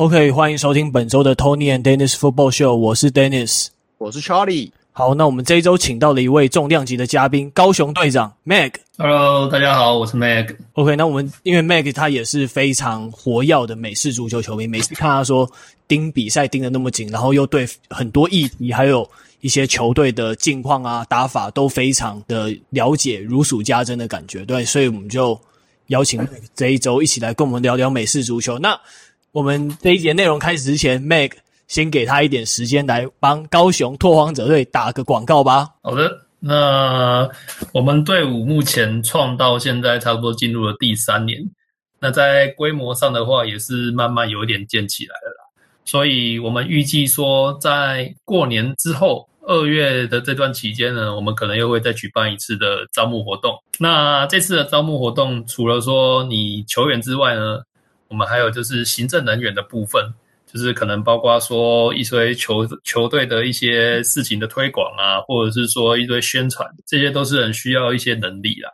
OK，欢迎收听本周的 Tony and Dennis Football Show，我是 Dennis，我是 Charlie。好，那我们这一周请到了一位重量级的嘉宾，高雄队长 Meg。Hello，大家好，我是 Meg。OK，那我们因为 Meg 他也是非常活跃的美式足球球迷，每次看他说盯比赛盯得那么紧，然后又对很多议题还有一些球队的近况啊打法都非常的了解，如数家珍的感觉。对，所以我们就邀请 Meg 这一周一起来跟我们聊聊美式足球。那我们这一节内容开始之前，Meg。先给他一点时间来帮高雄拓荒者队打个广告吧。好的，那我们队伍目前创到现在差不多进入了第三年，那在规模上的话也是慢慢有一点建起来了啦。所以我们预计说，在过年之后二月的这段期间呢，我们可能又会再举办一次的招募活动。那这次的招募活动，除了说你球员之外呢，我们还有就是行政人员的部分。就是可能包括说一堆球球队的一些事情的推广啊，或者是说一堆宣传，这些都是很需要一些能力啦。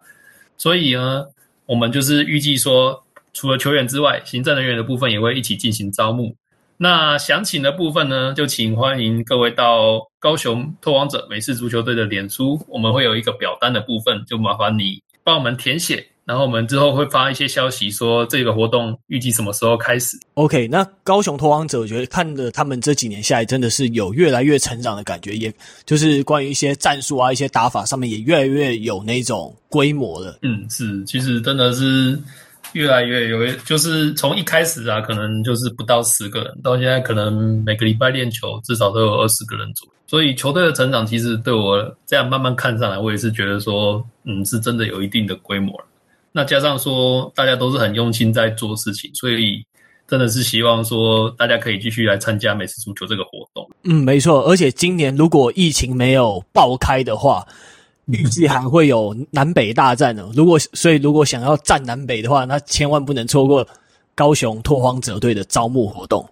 所以呢，我们就是预计说，除了球员之外，行政人员的部分也会一起进行招募。那详情的部分呢，就请欢迎各位到高雄拓荒者美式足球队的脸书，我们会有一个表单的部分，就麻烦你帮我们填写。然后我们之后会发一些消息，说这个活动预计什么时候开始。OK，那高雄拓荒者，我觉得看着他们这几年下来，真的是有越来越成长的感觉，也就是关于一些战术啊、一些打法上面，也越来越有那种规模了。嗯，是，其实真的是越来越有，就是从一开始啊，可能就是不到十个人，到现在可能每个礼拜练球至少都有二十个人左右。所以球队的成长，其实对我这样慢慢看上来，我也是觉得说，嗯，是真的有一定的规模了。那加上说，大家都是很用心在做事情，所以真的是希望说大家可以继续来参加美式足球这个活动。嗯，没错。而且今年如果疫情没有爆开的话，预计还会有南北大战呢。如果所以如果想要战南北的话，那千万不能错过高雄拓荒者队的招募活动。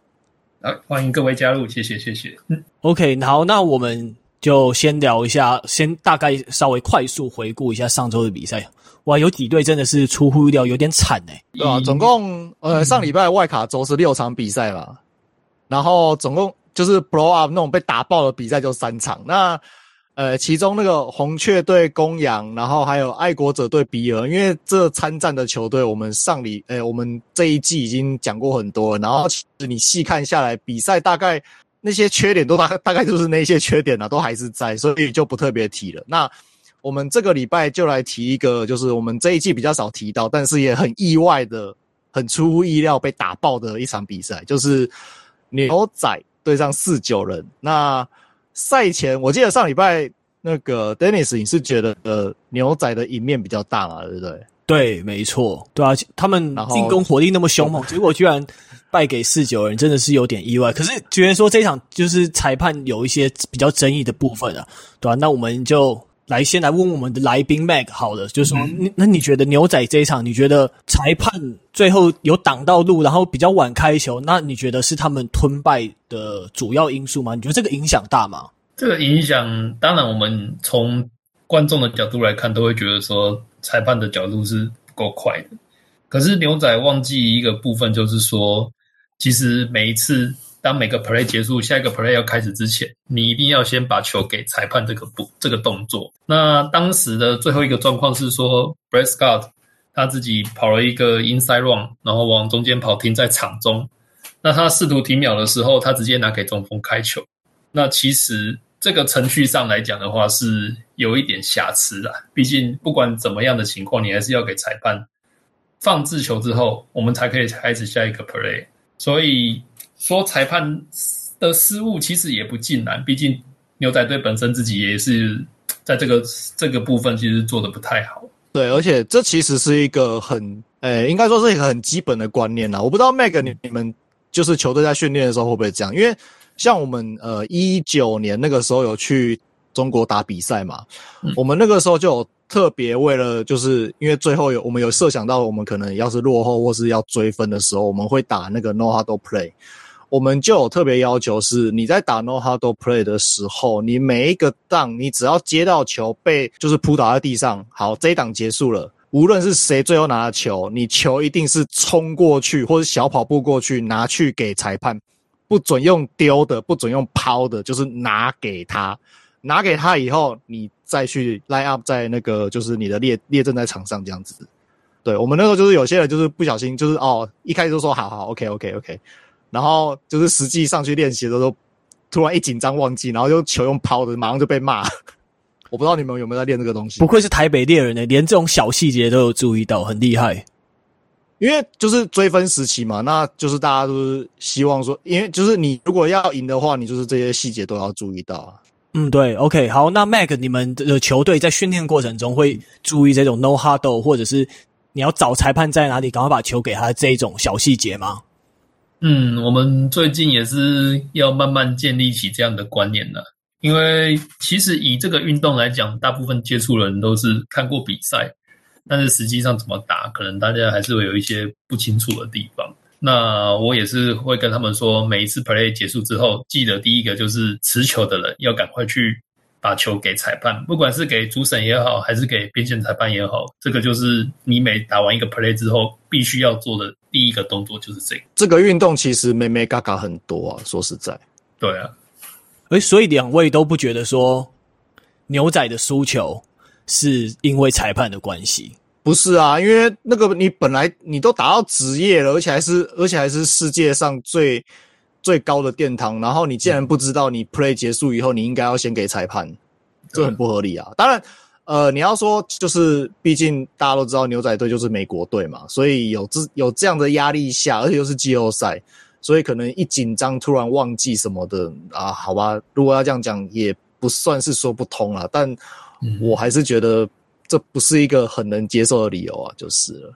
啊，欢迎各位加入，谢谢谢谢。嗯，OK，好，那我们就先聊一下，先大概稍微快速回顾一下上周的比赛。哇，有几队真的是出乎意料，有点惨哎、欸。对啊，总共呃上礼拜外卡周是六场比赛吧，然后总共就是 blow up 那种被打爆的比赛就三场。那呃其中那个红雀队公羊，然后还有爱国者队比尔，因为这参战的球队，我们上礼呃我们这一季已经讲过很多了，然后其实你细看下来，比赛大概那些缺点都大概大概就是那些缺点啊，都还是在，所以就不特别提了。那我们这个礼拜就来提一个，就是我们这一季比较少提到，但是也很意外的、很出乎意料被打爆的一场比赛，就是牛仔对上四九人。那赛前我记得上礼拜那个 Dennis，你是觉得呃牛仔的赢面比较大嘛？对不对？对，没错，对啊，他们进攻火力那么凶猛，结果居然败给四九人，真的是有点意外。可是觉得说这场就是裁判有一些比较争议的部分啊，对啊，那我们就。来，先来问我们的来宾 Mag 好了，就是说，嗯、那你觉得牛仔这一场，你觉得裁判最后有挡到路，然后比较晚开球，那你觉得是他们吞败的主要因素吗？你觉得这个影响大吗？这个影响，当然我们从观众的角度来看，都会觉得说裁判的角度是不够快的。可是牛仔忘记一个部分，就是说，其实每一次。当每个 play 结束，下一个 play 要开始之前，你一定要先把球给裁判这个步这个动作。那当时的最后一个状况是说，Brett Scott 他自己跑了一个 inside run，然后往中间跑，停在场中。那他试图停秒的时候，他直接拿给中锋开球。那其实这个程序上来讲的话，是有一点瑕疵的。毕竟不管怎么样的情况，你还是要给裁判放置球之后，我们才可以开始下一个 play。所以。说裁判的失误其实也不尽然，毕竟牛仔队本身自己也是在这个 这个部分其实做的不太好。对，而且这其实是一个很，诶、欸，应该说是一个很基本的观念啦。我不知道 Meg 你你们就是球队在训练的时候会不会这样？因为像我们呃一九年那个时候有去中国打比赛嘛，嗯、我们那个时候就有特别为了就是因为最后有我们有设想到我们可能要是落后或是要追分的时候，我们会打那个 No Huddle Play。我们就有特别要求是，你在打 no huddle play 的时候，你每一个档，你只要接到球被就是扑倒在地上，好，这一档结束了，无论是谁最后拿了球，你球一定是冲过去或者小跑步过去拿去给裁判，不准用丢的，不准用抛的，就是拿给他，拿给他以后，你再去 line up 在那个就是你的列列阵在场上这样子。对，我们那时候就是有些人就是不小心就是哦，一开始就说好好 OK OK OK，然后就是实际上去练习的时候，突然一紧张忘记，然后就球用抛的，马上就被骂。我不知道你们有没有在练这个东西？不愧是台北猎人呢，连这种小细节都有注意到，很厉害。因为就是追分时期嘛，那就是大家都是希望说，因为就是你如果要赢的话，你就是这些细节都要注意到啊。嗯，对，OK，好，那 Mac，你们的球队在训练过程中会注意这种 no huddle，或者是你要找裁判在哪里，赶快把球给他这一种小细节吗？嗯，我们最近也是要慢慢建立起这样的观念了。因为其实以这个运动来讲，大部分接触的人都是看过比赛，但是实际上怎么打，可能大家还是会有一些不清楚的地方。那我也是会跟他们说，每一次 play 结束之后，记得第一个就是持球的人要赶快去把球给裁判，不管是给主审也好，还是给边线裁判也好，这个就是你每打完一个 play 之后必须要做的第一个动作，就是这个。这个运动其实眉眉角角很多啊，说实在，对啊。诶，所以两位都不觉得说牛仔的输球是因为裁判的关系？不是啊，因为那个你本来你都打到职业了，而且还是而且还是世界上最最高的殿堂，然后你竟然不知道你 play 结束以后你应该要先给裁判，这很不合理啊。当然，呃，你要说就是，毕竟大家都知道牛仔队就是美国队嘛，所以有这有这样的压力下，而且又是季后赛。所以可能一紧张，突然忘记什么的啊？好吧，如果要这样讲，也不算是说不通了。但我还是觉得这不是一个很能接受的理由啊，就是了。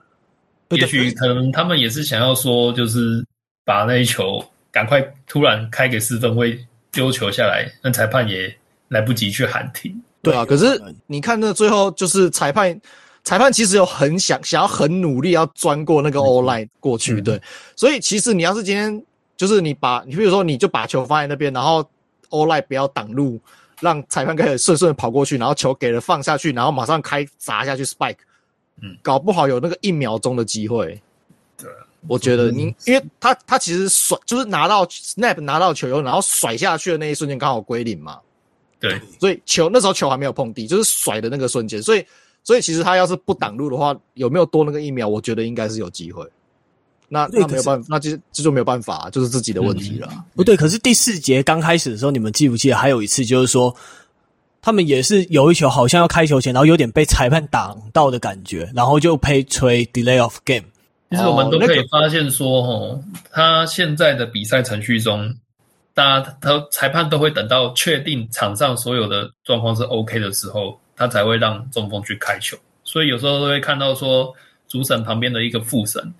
也许可能他们也是想要说，就是把那一球赶快突然开给四分卫丢球下来，那裁判也来不及去喊停。对啊，可是你看那最后就是裁判。裁判其实有很想想要很努力要钻过那个 all line 过去，对，所以其实你要是今天就是你把你比如说你就把球放在那边，然后 all line 不要挡路，让裁判可以顺顺的跑过去，然后球给了放下去，然后马上开砸下去 spike，嗯，搞不好有那个一秒钟的机会。对，我觉得你因为他他其实甩就是拿到 snap 拿到球以后，然后甩下去的那一瞬间刚好归零嘛，对，所以球那时候球还没有碰地，就是甩的那个瞬间，所以。所以其实他要是不挡路的话，有没有多那个一秒？我觉得应该是有机会。那那没有办法，那就这就没有办法，就是自己的问题了。嗯、不对，可是第四节刚开始的时候，你们记不记得还有一次，就是说他们也是有一球好像要开球前，然后有点被裁判挡到的感觉，然后就被吹 delay of game。其实我们都可以发现说，哦，他现在的比赛程序中，大家他裁判都会等到确定场上所有的状况是 OK 的时候。他才会让中锋去开球，所以有时候都会看到说，主审旁边的一个副审，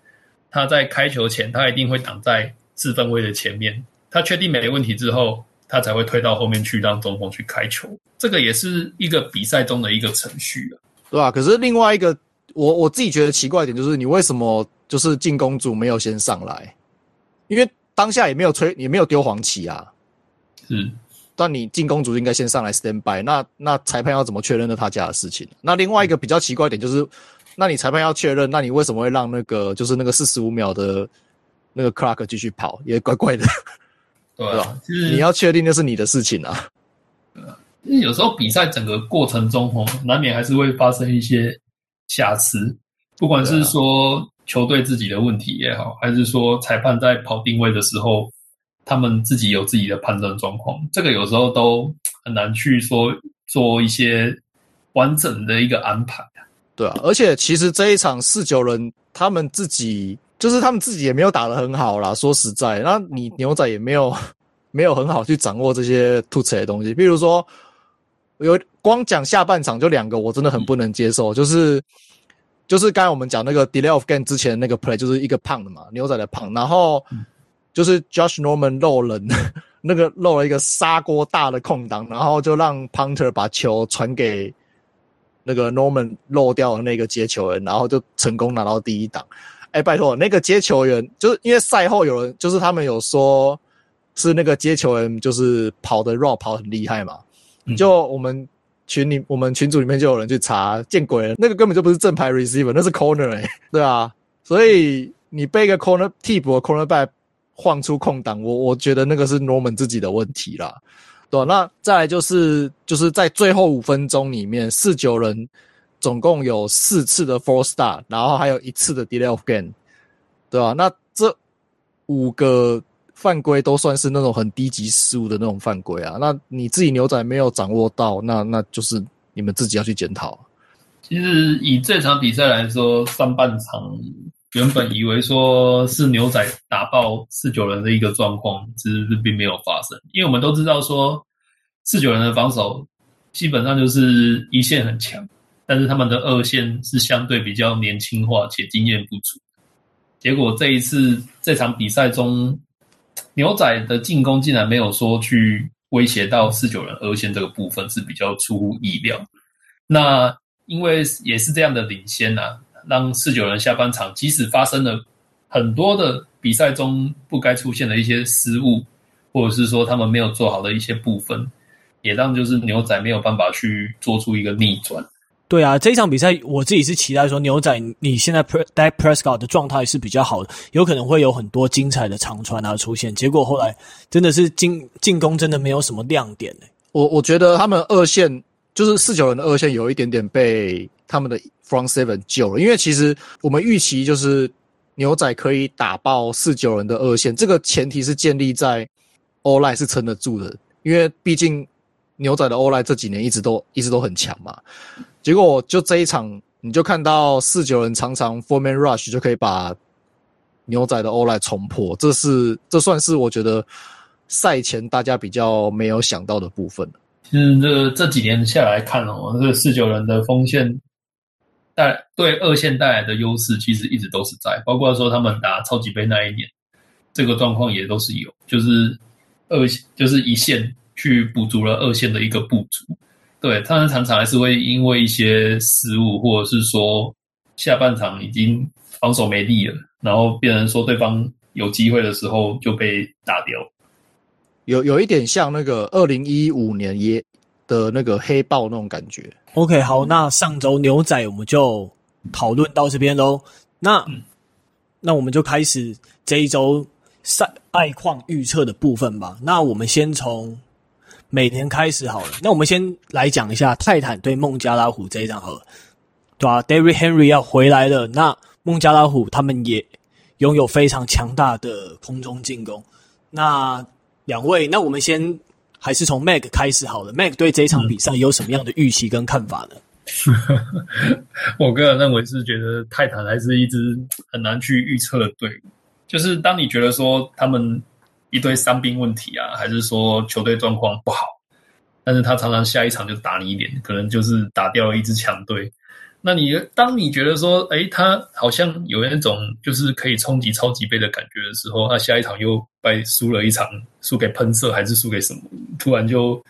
他在开球前，他一定会挡在四分位的前面。他确定没问题之后，他才会推到后面去让中锋去开球。这个也是一个比赛中的一个程序啊，对吧？可是另外一个，我我自己觉得奇怪一点就是，你为什么就是进攻组没有先上来？因为当下也没有吹，也没有丢黄旗啊。是。但你进攻组应该先上来 stand by，那那裁判要怎么确认那他家的事情？那另外一个比较奇怪一点就是，那你裁判要确认，那你为什么会让那个就是那个四十五秒的那个 clock 继续跑，也怪怪的，对吧、啊？就是你要确定那是你的事情啊。因为有时候比赛整个过程中哦，难免还是会发生一些瑕疵，不管是说球队自己的问题也好，还是说裁判在跑定位的时候。他们自己有自己的判断状况，这个有时候都很难去说做一些完整的一个安排。对啊，而且其实这一场四九人他们自己就是他们自己也没有打得很好啦。说实在，那你牛仔也没有 没有很好去掌握这些突刺的东西。比如说，有光讲下半场就两个，我真的很不能接受，就是就是刚才我们讲那个 delay of game 之前那个 play，就是一个胖的嘛，牛仔的胖，然后。嗯就是 Josh Norman 漏人，那个漏了一个砂锅大的空档，然后就让 Punter 把球传给那个 Norman 漏掉的那个接球员，然后就成功拿到第一档。哎，拜托，那个接球员就是因为赛后有人就是他们有说，是那个接球员就是跑的 raw 跑很厉害嘛，就我们群里，我们群组里面就有人去查，见鬼了，那个根本就不是正牌 receiver，那是 corner 哎、对啊，所以你被一个 corner 替补的 cornerback 晃出空档，我我觉得那个是 Norman 自己的问题啦，对、那再来就是就是在最后五分钟里面，四九人总共有四次的 four star，然后还有一次的 delay of game，对吧、啊？那这五个。犯规都算是那种很低级失误的那种犯规啊，那你自己牛仔没有掌握到，那那就是你们自己要去检讨。其实以这场比赛来说，上半场原本以为说是牛仔打爆四九人的一个状况，其实并没有发生，因为我们都知道说四九人的防守基本上就是一线很强，但是他们的二线是相对比较年轻化且经验不足。结果这一次这场比赛中，牛仔的进攻竟然没有说去威胁到四九人二线这个部分，是比较出乎意料。那因为也是这样的领先啊，让四九人下半场即使发生了很多的比赛中不该出现的一些失误，或者是说他们没有做好的一些部分，也让就是牛仔没有办法去做出一个逆转。对啊，这一场比赛我自己是期待说牛仔，你现在 Dak Prescott 的状态是比较好的，有可能会有很多精彩的长传啊出现。结果后来真的是进进攻真的没有什么亮点。我我觉得他们二线就是四九人的二线有一点点被他们的 Front Seven 救了，因为其实我们预期就是牛仔可以打爆四九人的二线，这个前提是建立在 O-line 是撑得住的，因为毕竟牛仔的欧莱这几年一直都一直都很强嘛。结果就这一场，你就看到四九人常常 four man rush 就可以把牛仔的 O-line 冲破，这是这算是我觉得赛前大家比较没有想到的部分。其实这这几年下来看哦，这个四九人的锋线带对二线带来的优势，其实一直都是在，包括说他们打超级杯那一年，这个状况也都是有，就是二就是一线去补足了二线的一个不足。对，他们常常还是会因为一些失误，或者是说下半场已经防守没力了，然后变成说对方有机会的时候就被打掉。有有一点像那个二零一五年也的那个黑豹那种感觉。OK，好，那上周牛仔我们就讨论到这边喽。那、嗯、那我们就开始这一周赛爱况预测的部分吧。那我们先从。每年开始好了，那我们先来讲一下泰坦对孟加拉虎这一场好了，对啊，Derrick Henry 要回来了，那孟加拉虎他们也拥有非常强大的空中进攻。那两位，那我们先还是从 Mac 开始好了。Mac 对这一场比赛有什么样的预期跟看法呢？我个人认为是觉得泰坦还是一支很难去预测的队伍，就是当你觉得说他们。一堆伤兵问题啊，还是说球队状况不好？但是他常常下一场就打你一脸，可能就是打掉了一支强队。那你当你觉得说，哎，他好像有那种就是可以冲击超级杯的感觉的时候，他下一场又败输了一场，输给喷射还是输给什么？突然就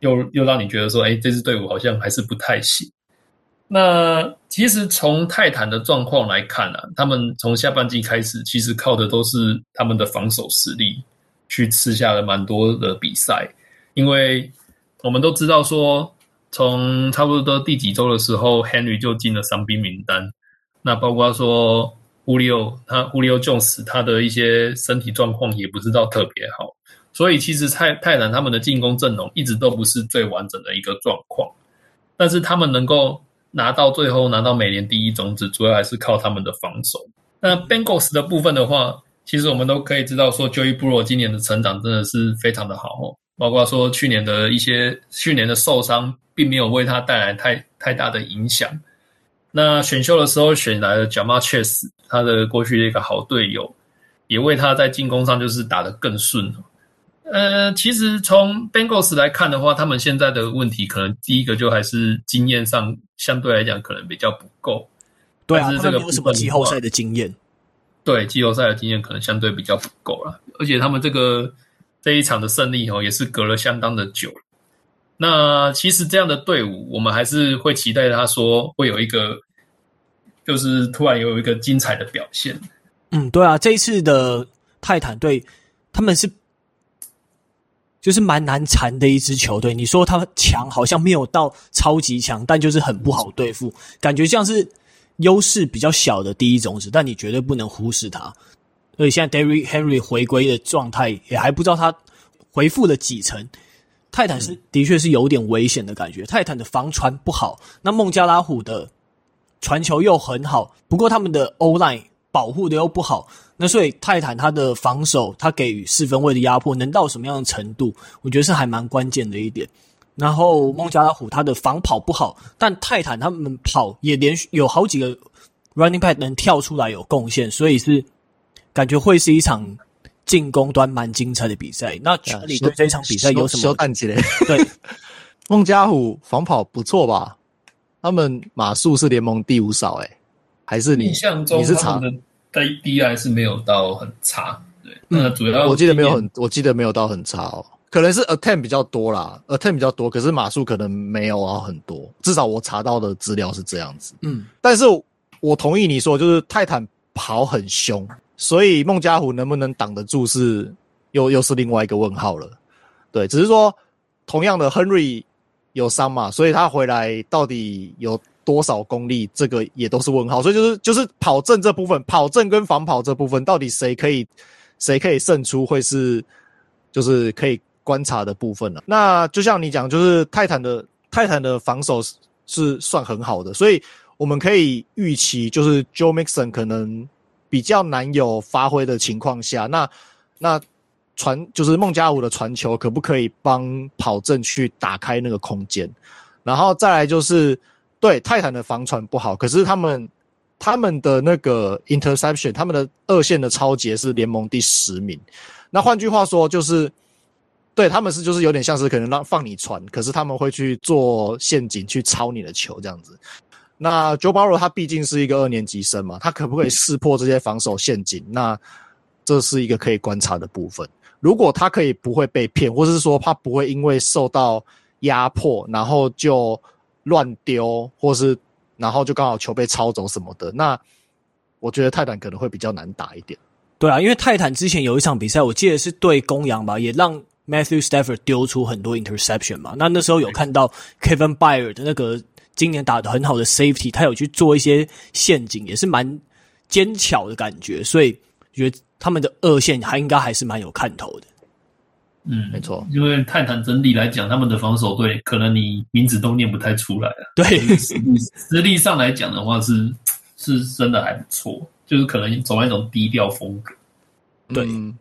又又让你觉得说，哎，这支队伍好像还是不太行。那其实从泰坦的状况来看啊，他们从下半季开始，其实靠的都是他们的防守实力，去吃下了蛮多的比赛。因为我们都知道说，从差不多第几周的时候，Henry 就进了伤兵名单。那包括说乌利奥他 Julio Jones 他的一些身体状况也不知道特别好，所以其实泰泰坦他们的进攻阵容一直都不是最完整的一个状况，但是他们能够。拿到最后拿到美联第一种子，主要还是靠他们的防守。那 Bengals 的部分的话，其实我们都可以知道说，Joey b r o 今年的成长真的是非常的好哦。包括说去年的一些去年的受伤，并没有为他带来太太大的影响。那选秀的时候选来了 Ja'Marr Chase，他的过去的一个好队友，也为他在进攻上就是打得更顺。呃，其实从 Bengals 来看的话，他们现在的问题可能第一个就还是经验上相对来讲可能比较不够。对啊，是这个没有什么季后赛的经验。对，季后赛的经验可能相对比较不够了，而且他们这个这一场的胜利哦，也是隔了相当的久。那其实这样的队伍，我们还是会期待他说会有一个，就是突然有一个精彩的表现。嗯，对啊，这一次的泰坦队他们是。就是蛮难缠的一支球队。你说他们强，好像没有到超级强，但就是很不好对付，感觉像是优势比较小的第一种子。但你绝对不能忽视他。所以现在 Derrick Henry 回归的状态也还不知道他回复了几成。泰坦是的确是有点危险的感觉，泰坦的防传不好，那孟加拉虎的传球又很好，不过他们的 O-line 保护的又不好，那所以泰坦他的防守，他给予四分位的压迫能到什么样的程度？我觉得是还蛮关键的一点。然后孟加拉虎他的防跑不好，但泰坦他们跑也连续有好几个 running back 能跳出来有贡献，所以是感觉会是一场。进攻端蛮精彩的比赛，那你对这场比赛有什么？对，孟加虎防跑不错吧？他们码数是联盟第五少，哎，还是你印象中你是查？的 DI 是没有到很差，对，那主要我记得没有很，我记得没有到很差哦，可能是 attempt 比较多啦，attempt 比较多，可是码数可能没有啊很多，至少我查到的资料是这样子，嗯，但是我同意你说，就是泰坦跑很凶。所以孟加虎能不能挡得住是又又是另外一个问号了，对，只是说同样的 Henry 有伤嘛，所以他回来到底有多少功力，这个也都是问号。所以就是就是跑正这部分，跑正跟防跑这部分，到底谁可以谁可以胜出，会是就是可以观察的部分了。那就像你讲，就是泰坦的泰坦的防守是算很好的，所以我们可以预期，就是 Joe Mixon 可能。比较难有发挥的情况下，那那传就是孟加虎的传球，可不可以帮跑阵去打开那个空间？然后再来就是对泰坦的防传不好，可是他们他们的那个 interception，他们的二线的抄截是联盟第十名。那换句话说，就是对他们是就是有点像是可能让放你传，可是他们会去做陷阱去抄你的球这样子。那 Joe Burrow 他毕竟是一个二年级生嘛，他可不可以识破这些防守陷阱？那这是一个可以观察的部分。如果他可以不会被骗，或者是说他不会因为受到压迫，然后就乱丢，或是然后就刚好球被抄走什么的，那我觉得泰坦可能会比较难打一点。对啊，因为泰坦之前有一场比赛，我记得是对公羊吧，也让 Matthew Stafford 丢出很多 interception 嘛。那那时候有看到 Kevin Byard 的那个。今年打得很好的 safety，他有去做一些陷阱，也是蛮尖巧的感觉，所以觉得他们的二线还应该还是蛮有看头的。嗯，没错，因为泰坦整体来讲，他们的防守队可能你名字都念不太出来啊。对，实力上来讲的话是，是是真的还不错，就是可能走那种低调风格。对，嗯、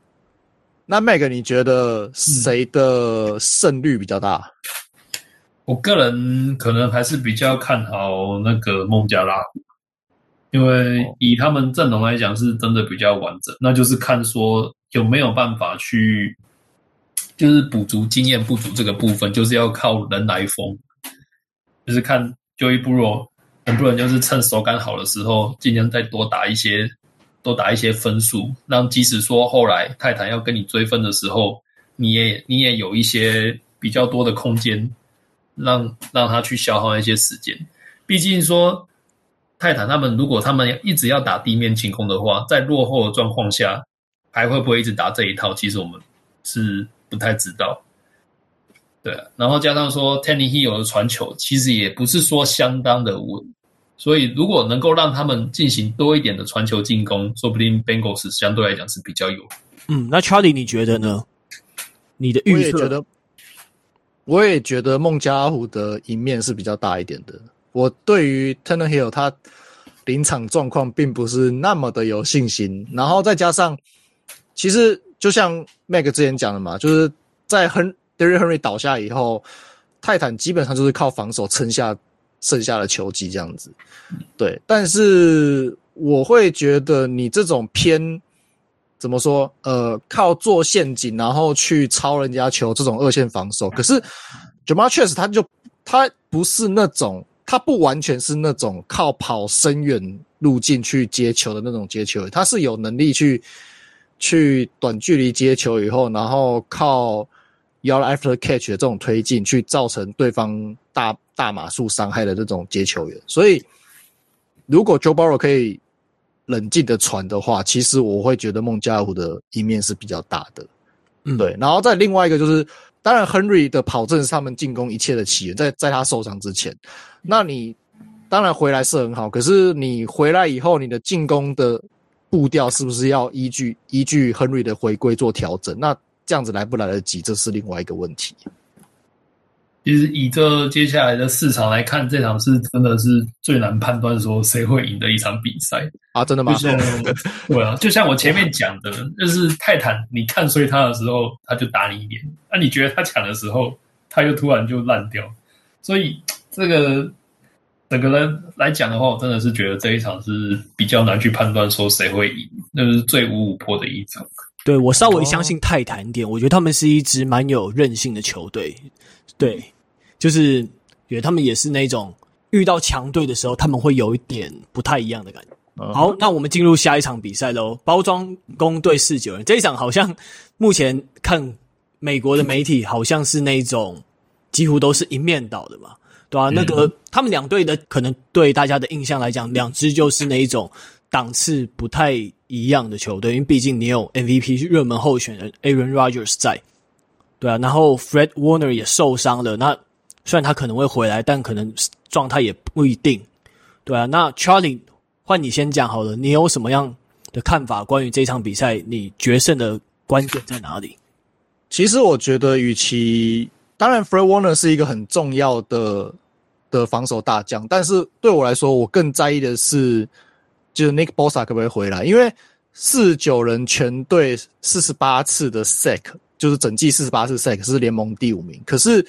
那 Meg 你觉得谁的胜率比较大？嗯我个人可能还是比较看好那个孟加拉虎，因为以他们阵容来讲是真的比较完整，那就是看说有没有办法去，就是补足经验不足这个部分，就是要靠人来疯，就是看 Joey b r o 能不能就是趁手感好的时候，尽量再多打一些，多打一些分数，让即使说后来泰坦要跟你追分的时候，你也你也有一些比较多的空间。让让他去消耗一些时间，毕竟说泰坦他们如果他们一直要打地面进攻的话，在落后的状况下，还会不会一直打这一套？其实我们是不太知道。对啊，然后加上说 Tannehill 的传球，其实也不是说相当的稳，所以如果能够让他们进行多一点的传球进攻，说不定 Bengals 相对来讲是比较有。嗯，那 Charlie 你觉得呢？你的预测？我也觉得孟加拉虎的赢面是比较大一点的。我对于 Tannehill 他临场状况并不是那么的有信心，然后再加上，其实就像 Meg 之前讲的嘛，就是在 Derrick Henry 倒下以后，泰坦基本上就是靠防守撑下剩下的球季这样子。对，但是我会觉得你这种偏。怎么说？呃，靠做陷阱，然后去抄人家球，这种二线防守。可是 Ja'Marr Chase 他就他不是那种，他不完全是那种靠跑深远路径去接球的那种接球，他是有能力去去短距离接球以后，然后靠 yard after catch 的这种推进去造成对方大大码数伤害的这种接球员。所以，如果 Joe Burrow 可以。冷静的传的话，其实我会觉得孟加拉虎的一面是比较大的，嗯，对。然后再另外一个就是当然，Henry 的跑阵是他们进攻一切的起源，在在他受伤之前，那你当然回来是很好，可是你回来以后，你的进攻的步调是不是要依据依据 Henry 的回归做调整？那这样子来不来得及，这是另外一个问题。其实以这接下来的市场来看，这场是真的是最难判断说谁会赢的一场比赛啊！真的吗？对啊，就像我前面讲的，就是泰坦，你看衰他的时候，他就打你一脸；那、啊、你觉得他强的时候，他又突然就烂掉。所以这个整个人来讲的话，我真的是觉得这一场是比较难去判断说谁会赢，那是最五五破的一场。对，我稍微相信泰坦一点，我觉得他们是一支蛮有韧性的球队。对。就是觉得他们也是那种遇到强队的时候，他们会有一点不太一样的感觉。好，那我们进入下一场比赛喽。包装工对四九人这一场，好像目前看美国的媒体，好像是那种几乎都是一面倒的嘛，对、啊？那个他们两队的可能对大家的印象来讲，两支就是那一种档次不太一样的球队，因为毕竟你有 MVP 热门候选人 Aaron Rodgers 在，对啊，然后 Fred Warner 也受伤了，那。虽然他可能会回来，但可能状态也不一定，对啊。那 Charlie，换你先讲好了，你有什么样的看法？关于这场比赛，你决胜的关键在哪里？其实我觉得，与其当然，Fred Warner 是一个很重要的的防守大将，但是对我来说，我更在意的是，就是 Nick Bosa 可不可以回来？因为四十九人全队四十八次的 sack，就是整季四十八次 sack 是联盟第五名，可是。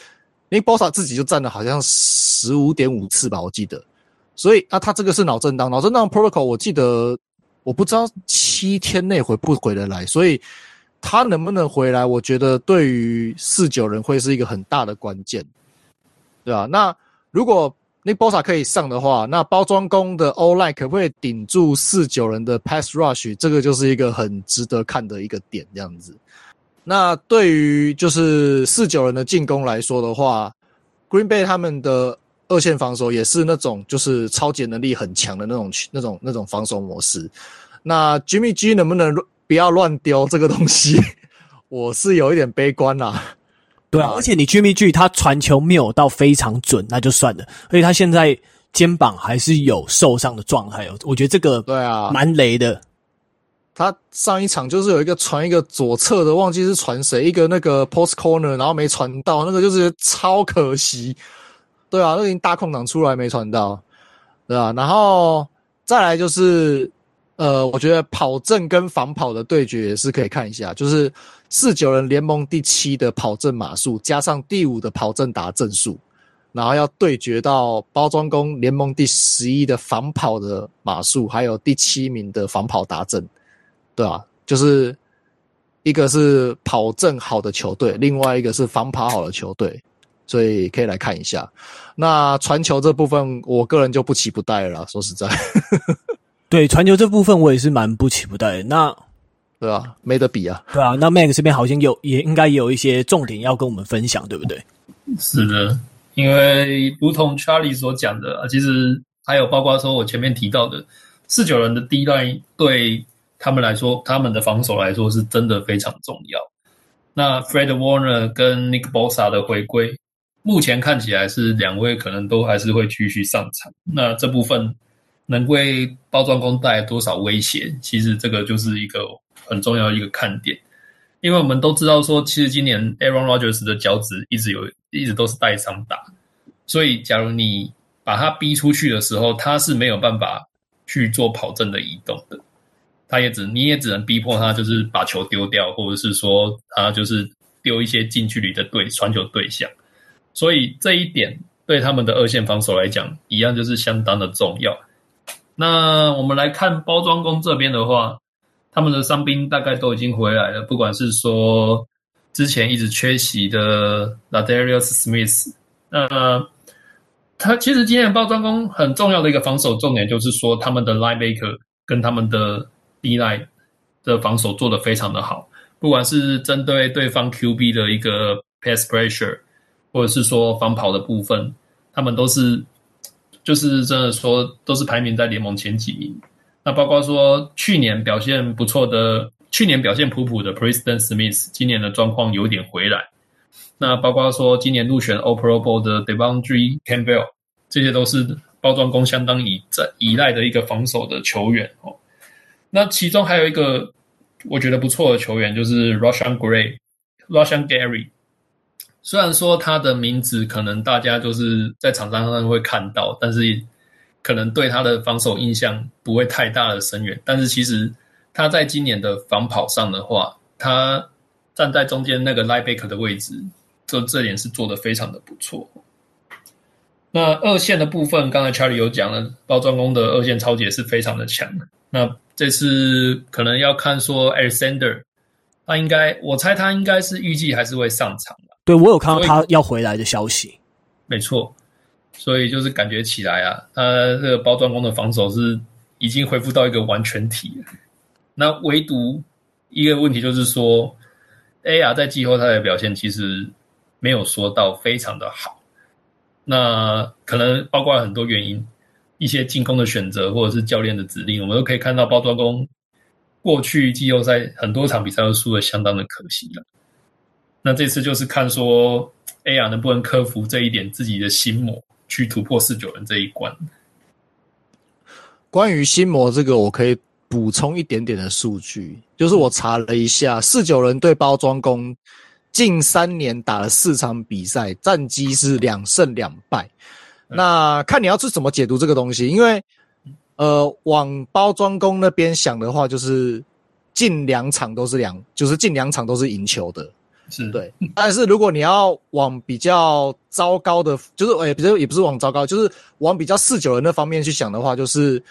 Nick Bosa 自己就占了好像十五点五次吧，我记得。所以啊，他这个是脑震荡，脑震荡 protocol，我记得我不知道七天内回不回得来，所以他能不能回来，我觉得对于四九人会是一个很大的关键，对吧？那如果 Nick Bosa 可以上的话，那包装工的 O-line 可不可以顶住四九人的 pass rush？这个就是一个很值得看的一个点，这样子。那对于就是四九人的进攻来说的话，Green Bay 他们的二线防守也是那种就是超级能力很强的那种那种那种防守模式。那 Jimmy G 能不能不要乱丢这个东西？我是有一点悲观啦。对啊，而且你 Jimmy G 他传球没有到非常准，那就算了。而且他现在肩膀还是有受伤的状态哦，我觉得这个对啊蛮雷的。他上一场就是有一个传一个左侧的，忘记是传谁，一个那个 post corner，然后没传到，那个就是超可惜。对啊，那已经大空档出来没传到，对啊，然后再来就是，呃，我觉得跑阵跟防跑的对决也是可以看一下，就是四九人联盟第七的跑阵码数加上第五的跑阵达阵数，然后要对决到包装工联盟第十一的防跑的码数，还有第七名的防跑达阵。对啊，就是一个是跑阵好的球队，另外一个是防跑好的球队，所以可以来看一下。那传球这部分，我个人就不期不待了。说实在，对传球这部分，我也是蛮不期不待的。那对啊，没得比啊。对啊，那 Max 这边好像有，也应该有一些重点要跟我们分享，对不对？是的，因为如同 Charlie 所讲的，其实还有包括说我前面提到的四九人的 D-line 对。他们来说，他们的防守来说是真的非常重要。那 Fred Warner 跟 Nick Bosa 的回归，目前看起来是两位可能都还是会继续上场。那这部分能为包装工带来多少威胁？其实这个就是一个很重要的一个看点。因为我们都知道说，其实今年 Aaron Rodgers 的脚趾一直有，一直都是带伤打。所以，假如你把他逼出去的时候，他是没有办法去做跑阵的移动的。他也只，你也只能逼迫他，就是把球丢掉，或者是说他就是丢一些近距离的对传球对象。所以这一点对他们的二线防守来讲，一样就是相当的重要。那我们来看包装工这边的话，他们的伤兵大概都已经回来了，不管是说之前一直缺席的 Ladarius Smith，那他其实今天的包装工很重要的一个防守重点就是说他们的 linebacker 跟他们的 D-line 的防守做得非常的好，不管是针对对方 QB 的一个 pass pressure，或者是说防跑的部分，他们都是就是真的说都是排名在联盟前几名。那包括说去年表现不错的，去年表现普普的 Preston Smith，今年的状况有点回来，那包括说今年入选 O Pro Bowl 的 De'Vondre Campbell，这些都是包装工相当依在依赖的一个防守的球员哦。那其中还有一个我觉得不错的球员，就是 rushan gray rushan Gary。虽然说他的名字可能大家就是在场上会看到，但是可能对他的防守印象不会太大的深远。但是其实他在今年的防跑上的话，他站在中间那个 linebacker 的位置，这这点是做的非常的不错。那二线的部分，刚才 Charlie 有讲了，包装工的二线抄截是非常的强。那这次可能要看说 Alexander，他应该，我猜他应该是预计还是会上场。对，我有看到他要回来的消息，没错，所以就是感觉起来啊，他这个包装工的防守是已经恢复到一个完全体了。那唯独一个问题就是说，AR 在季后赛的表现其实没有说到非常的好。那可能包括很多原因，一些进攻的选择或者是教练的指令，我们都可以看到包装工过去季后赛很多场比赛都输的相当的可惜了。那这次就是看说，AR 能不能克服这一点自己的心魔，去突破四九人这一关。关于心魔这个，我可以补充一点点的数据，就是我查了一下，四九人对包装工近三年打了四场比赛，战绩是两胜两败。那看你要是怎么解读这个东西，因为呃，往包装工那边想的话，就是近两场都是两，就是近两场都是赢球的。是对，但是如果你要往比较糟糕的，就是诶，比较也不是往糟糕，就是往比较四九人那方面去想的话，就是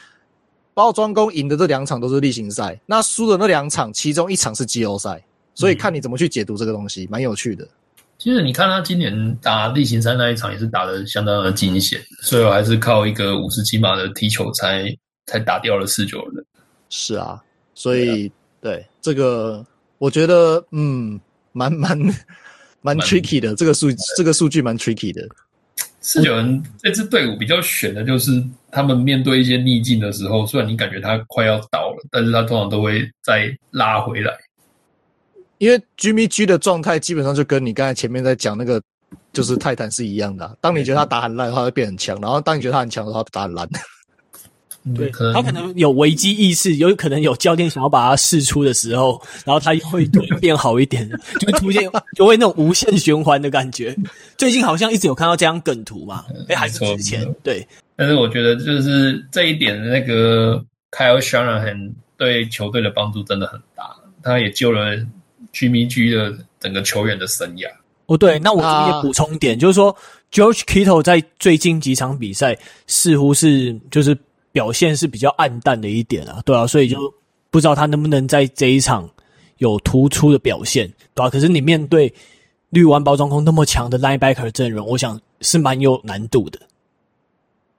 包装工赢的这两场都是例行赛，那输的那两场，其中一场是季后赛，所以看你怎么去解读这个东西，蛮有趣的。其实你看他今年打例行赛那一场也是打得相当的惊险，所以我还是靠一个五十几码的踢球才才打掉了四九人。是啊，所以对，对这个我觉得嗯。蛮蛮蛮 tricky 的，这个数这个数据蛮 tricky 的。四九人这支队伍比较选的就是，他们面对一些逆境的时候，虽然你感觉他快要倒了，但是他通常都会再拉回来。因为 Jimmy G 的状态基本上就跟你刚才前面在讲那个就是泰坦是一样的啊。当你觉得他打很烂的话，他会变很强；然后当你觉得他很强的话，他打很烂。对，他可能有危机意识，有可能有教练想要把他试出的时候，然后他会 变好一点，就会出现就会那种无限循环的感觉。最近好像一直有看到这样梗图嘛？哎，还是之前对。但是我觉得就是这一点，那个 Kyle Shanahan 对球队的帮助真的很大，他也救了 Jimmy G 的整个球员的生涯。哦，对，那我这边也补充一点，就是说 George Kittle 在最近几场比赛似乎是就是。表现是比较暗淡的一点啊，对啊，所以就不知道他能不能在这一场有突出的表现，对吧、啊？可是你面对绿湾包装工那么强的 linebacker 阵容，我想是蛮有难度的。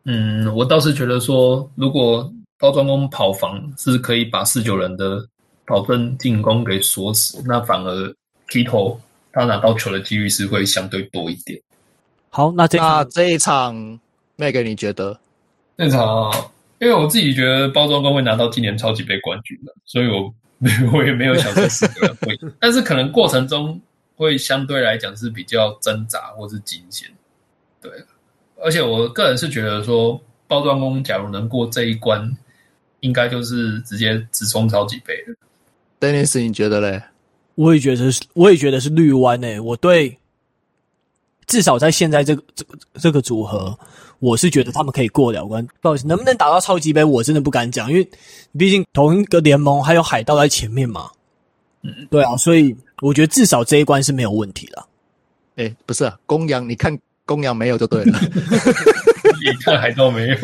嗯，我倒是觉得说，如果包装工跑防是可以把四九人的跑分进攻给锁死，那反而 Kittle 他拿到球的几率是会相对多一点。好，那这那这一场，Meg 你觉得？这场。因为我自己觉得包装工会拿到今年超级杯冠军的，所以我 我也没有想说四个人会，但是可能过程中会相对来讲是比较挣扎或是惊险，对。而且我个人是觉得说包装工假如能过这一关，应该就是直接直冲超级杯了。Dennis，你觉得嘞？我也觉得是，我也觉得是绿湾诶、欸。我对至少在现在这个这个这个组合。我是觉得他们可以过了关，不好意思，能不能打到超级杯，我真的不敢讲，因为毕竟同一个联盟还有海盗在前面嘛。嗯，对啊，所以我觉得至少这一关是没有问题的。哎、欸，不是啊，公羊，你看公羊没有就对了，你看海盗没有。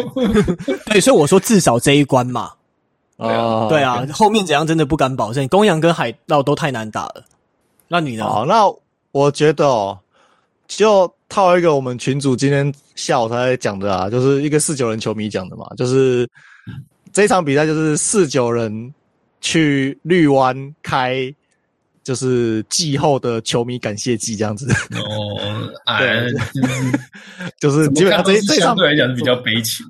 对，所以我说至少这一关嘛。啊，对啊，后面怎样真的不敢保证，公羊跟海盗都太难打了。那你呢？好，那我觉得哦，就。套一个我们群主今天下午才讲的啊，就是一个四九人球迷讲的嘛，就是这场比赛就是四九人去绿湾开，就是季后的球迷感谢祭这样子。哦，对，就是基本上这这场对来讲是比较悲情。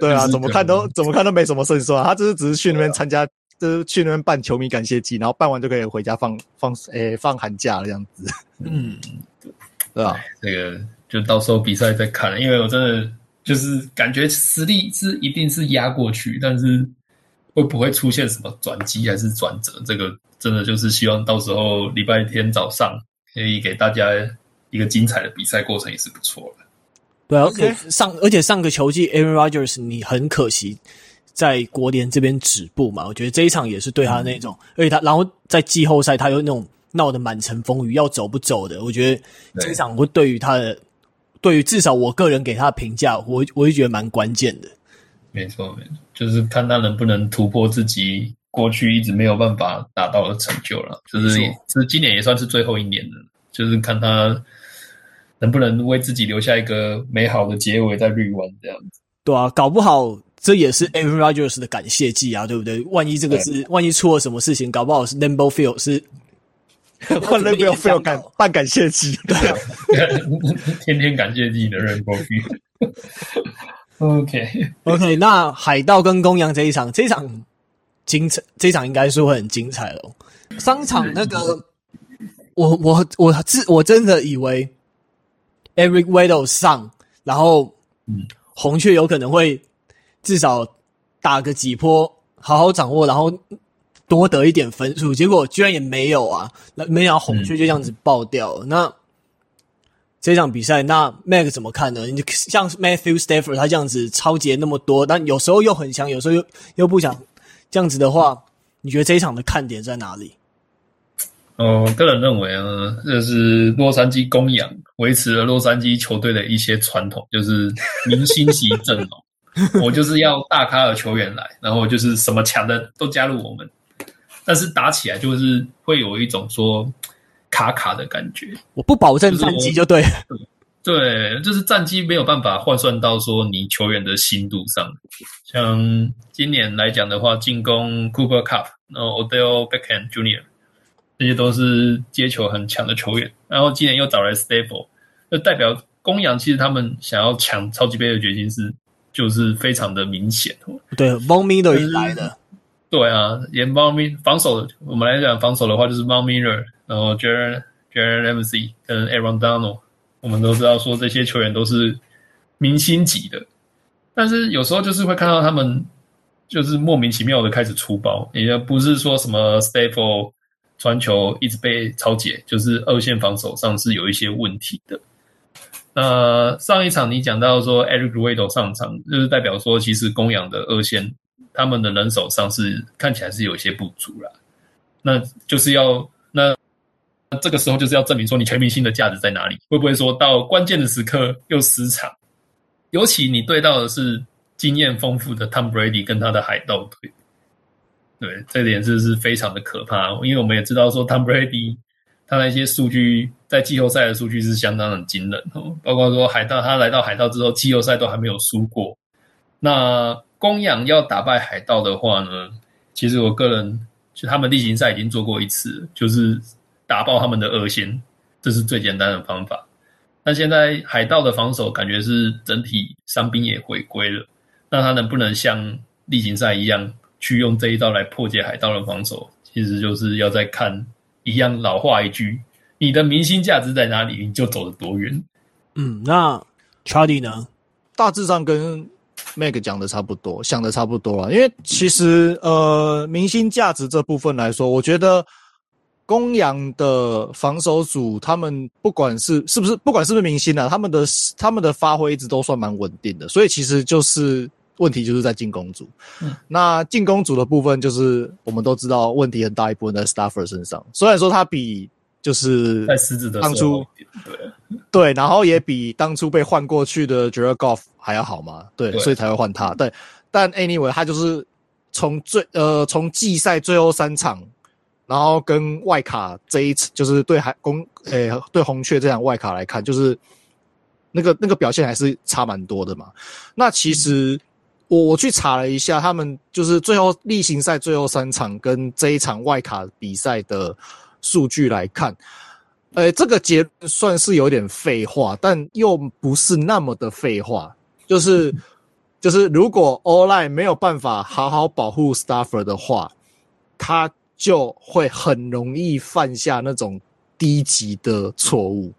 对啊，怎么看都怎么看都没什么胜算，他就是只是去那边参加，就是去那边办球迷感谢祭，然后办完就可以回家放放诶、欸、放寒假这样子。嗯。对吧？这个就到时候比赛再看了，因为我真的就是感觉实力是一定是压过去，但是会不会出现什么转机还是转折，这个真的就是希望到时候礼拜天早上可以给大家一个精彩的比赛过程也是不错的。对啊，而且上而且上个球季 Aaron Rodgers 你很可惜在国联这边止步嘛，我觉得这一场也是对他那种，嗯、而且他然后在季后赛他有那种。闹得满城风雨，要走不走的？我觉得这场会对于他的，对于至少我个人给他的评价，我我就觉得蛮关键的。没错，没错，就是看他能不能突破自己过去一直没有办法达到的成就了。就是，就是今年也算是最后一年了，就是看他能不能为自己留下一个美好的结尾，在绿湾这样子。对啊，搞不好这也是 Aaron Rodgers 的感谢祭啊，对不对？万一这个是万一出了什么事情，搞不好是 Lambeau Field 是。换了没有？非要感办感谢祭，对啊，天天感谢自己的人过去。OK OK，那海盗跟公羊这一场，这一场精彩，这一场应该是会很精彩哦。商场那个，我我我自我真的以为 Eric Weddle 上，然后嗯，红雀有可能会至少打个几波，好好掌握，然后。多得一点分数，结果居然也没有啊！那没想到红雀就这样子爆掉了。嗯、那这场比赛，那 Mac 怎么看呢？你像 Matthew Stafford 他这样子超级那么多，但有时候又很强，有时候又又不强，这样子的话，你觉得这一场的看点在哪里？哦，我个人认为啊，这是洛杉矶公羊维持了洛杉矶球队的一些传统，就是明星级阵容。我就是要大咖的球员来，然后就是什么强的都加入我们。但是打起来就是会有一种说卡卡的感觉。我不保证战绩就对，对，就是战绩没有办法换算到说你球员的心度上。像今年来讲的话，进攻 Cooper Kupp，然后 Odell Beckham Jr. 这些都是接球很强的球员。然后今年又找来 Stafford，就代表公羊其实他们想要抢超级杯的决心是就是非常的明显。对，Von Miller 也来的。对啊，连猫咪防守，我们来讲防守的话，就是 Von Miller，然后 j a r e n j a r e n M C 跟 Aaron Donald，我们都知道说这些球员都是明星级的，但是有时候就是会看到他们就是莫名其妙的开始出包，也不是说什么 Stafford 传球一直被抄截，就是二线防守上是有一些问题的。那上一场你讲到说 Eric Weddle 上场，就是代表说其实公羊的二线。他们的人手上是看起来是有一些不足啦，那就是要那这个时候就是要证明说你全明星的价值在哪里？会不会说到关键的时刻又失常？尤其你对到的是经验丰富的 Tom Brady 跟他的海盗队，对，这点是是非常的可怕。因为我们也知道说 Tom Brady 他那些数据在季后赛的数据是相当的惊人哦，包括说海盗他来到海盗之后季后赛都还没有输过，那。公羊要打败海盗的话呢，其实我个人就他们例行赛已经做过一次，就是打爆他们的二线，这是最简单的方法。那现在海盗的防守感觉是整体伤兵也回归了，那他能不能像例行赛一样去用这一招来破解海盗的防守？其实就是要再看一样老话一句：你的明星价值在哪里，你就走得多远。嗯，那 Charlie 呢？大致上跟。Mac 讲的差不多，想的差不多了。因为其实呃，明星价值这部分来说，我觉得公羊的防守组他们不管是是不是不管是不是明星啊，他们的他们的发挥一直都算蛮稳定的。所以其实就是问题就是在进攻组。嗯，那进攻组的部分就是我们都知道问题很大一部分在 Stafford 身上。虽然说他比就是在狮子的当初对。对，然后也比当初被换过去的 Goff 还要好吗？对，对所以才会换他。对，但 anyway，他就是从最呃从季赛最后三场，然后跟外卡这一次，就是对海公诶对红雀这场外卡来看，就是那个那个表现还是差蛮多的嘛。那其实我我去查了一下，他们就是最后例行赛最后三场跟这一场外卡比赛的数据来看。呃，这个结算是有点废话，但又不是那么的废话。就是，就是如果 O-line 没有办法好好保护 Stafford 的话，他就会很容易犯下那种低级的错误。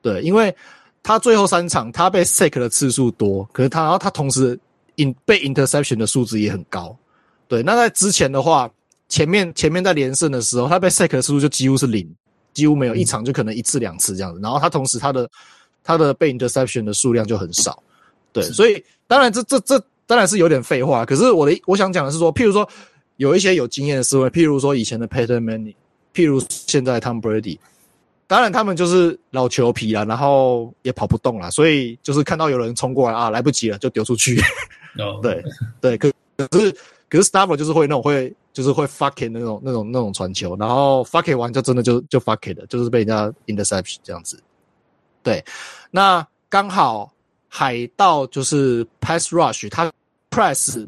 对，因为他最后三场他被 sack 的次数多，可是他然后他同时 in 被 interception 的数字也很高。对，那在之前的话，前面前面在连胜的时候，他被 sack 的次数就几乎是零，几乎没有一场就可能一次两次这样子。然后他同时他的他的被 interception 的数量就很少。对，所以当然这这这当然是有点废话。可是我的我想讲的是说，譬如说有一些有经验的思维，譬如说以前的 Peyton Manning，譬如现在 Tom Brady，当然他们就是老球皮了，然后也跑不动了，所以就是看到有人冲过来啊，来不及了就丢出去。哦，对对，可可是。可是 Stafford 就是会那种会就是会 fuck it 那种那种那种传球，然后 fuck it 完就真的就就 fuck it 了，就是被人家 interception 这样子。对，那刚好海盗就是 pass rush，他 press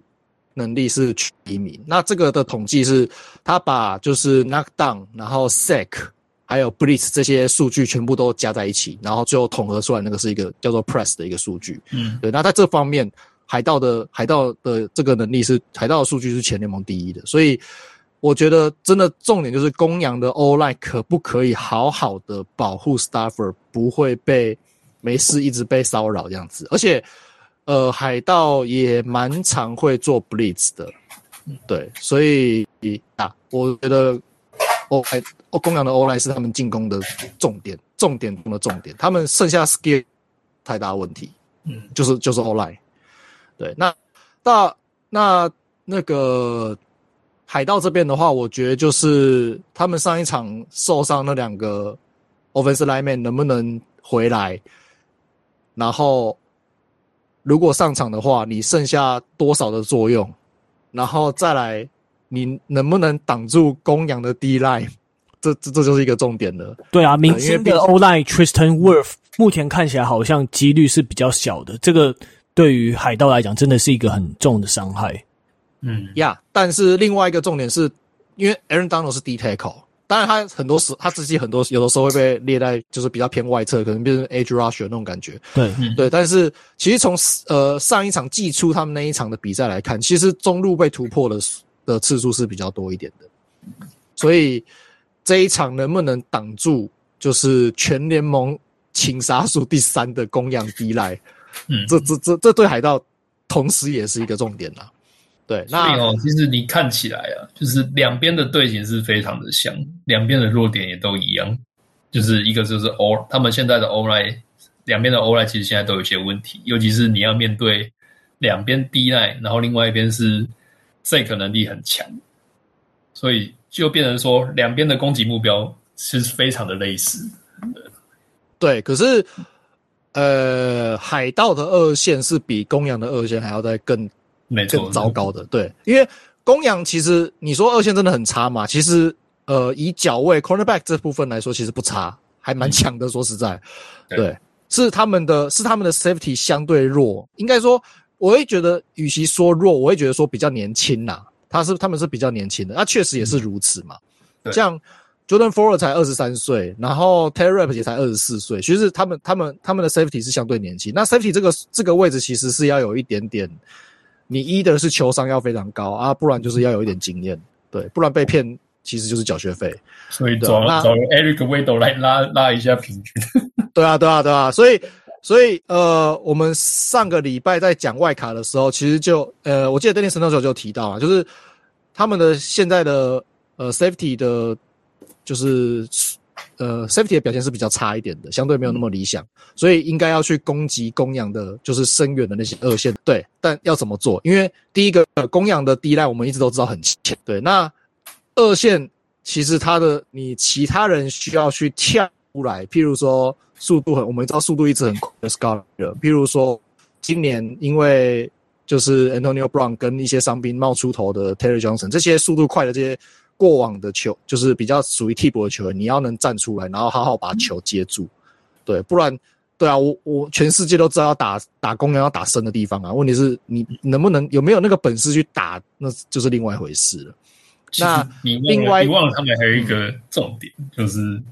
能力是第一名。那这个的统计是，他把就是 knockdown，然后 sack，还有 blitz 这些数据全部都加在一起，然后最后统合出来那个是一个叫做 press 的一个数据。嗯，对，那在这方面。海盗的海盗的这个能力是海盗的数据是全联盟第一的，所以我觉得真的重点就是公羊的 O-line 可不可以好好的保护 Stafford 不会被没事一直被骚扰这样子，而且呃海盗也蛮常会做 Blitz 的，对，所以啊，我觉得 O 海公羊的 O-line 是他们进攻的重点，重点中的重点，他们剩下 skill 太大问题，嗯，就是就是 O-line。对，那到那那个海盗这边的话，我觉得就是他们上一场受伤那两个 offensive lineman 能不能回来？然后如果上场的话，你剩下多少的作用？然后再来，你能不能挡住公羊的 D line？这这这就是一个重点了。对啊，明星的 O line Tristan Wirfs 目前看起来好像几率是比较小的。这个。对于海盗来讲，真的是一个很重的伤害。嗯呀，yeah, 但是另外一个重点是，因为 Aaron Donald 是 D tackle，当然他很多时他自己很多有的时候会被列在就是比较偏外侧，可能变成 edge rusher 那种感觉。对，对，但是其实从呃上一场季初他们那一场的比赛来看，其实中路被突破的的次数是比较多一点的。所以这一场能不能挡住，就是全联盟擒杀数第三的公羊 D line？嗯，这这这这对海盗同时也是一个重点呐。对，那哦，其实你看起来啊，就是两边的队形是非常的像，两边的弱点也都一样，就是一个就是 O，他们现在的 O-line，两边的 O-line 其实现在都有一些问题，尤其是你要面对两边 D-line，然后另外一边是 sack 能力很强，所以就变成说两边的攻击目标是非常的类似。对，可是。呃，海盗的二线是比公羊的二线还要再更没错更糟糕的，对，因为公羊其实你说二线真的很差嘛？其实呃，以脚位 cornerback 这部分来说，其实不差，还蛮强的。嗯、说实在，对，对，是他们的是他们的 safety 相对弱，应该说，我会觉得，与其说弱，我会觉得说比较年轻呐。他是他们是比较年轻的，那确实也是如此嘛，嗯、像。Jordan Fuller 才二十三岁，然后 Taylor Rapp 也才二十四岁，其实他们他们他们的 safety 是相对年轻。那 safety 这个这个位置其实是要有一点点，你一的是球商要非常高啊，不然就是要有一点经验，对，不然被骗其实就是缴学费。所以找找 Eric Weddle 来拉拉一下平均。对啊，对啊，对啊，所以所以呃，我们上个礼拜在讲外卡的时候，其实就呃，我记得 Dennis 那时候就提到啊，就是他们的现在的呃 safety 的。就是呃，safety 的表现是比较差一点的，相对没有那么理想，所以应该要去攻击公羊的，就是深远的那些二线。对，但要怎么做？因为第一个公羊的 D-line 我们一直都知道很浅，对。那二线其实它的你其他人需要去跳出来，譬如说速度很，我们知道速度一直很快的譬如说今年因为就是 Antonio Brown 跟一些伤兵冒出头的 Taylor Johnson，这些速度快的这些。过往的球就是比较属于替补的球员，你要能站出来，然后好好把球接住，对，不然，对啊，我我全世界都知道要打打公羊要打深的地方啊，问题是你能不能有没有那个本事去打，那就是另外一回事了。那另外你忘了他们还有一个重点，嗯、就是